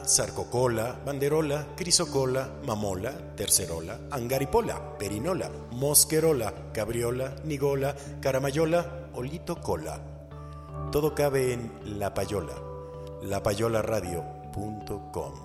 S11: Sarcocola, Banderola, Crisocola, Mamola, Tercerola, Angaripola, Perinola, Mosquerola, Cabriola, Nigola, Caramayola, Olito Cola. Todo cabe en La Payola, lapayolaradio.com.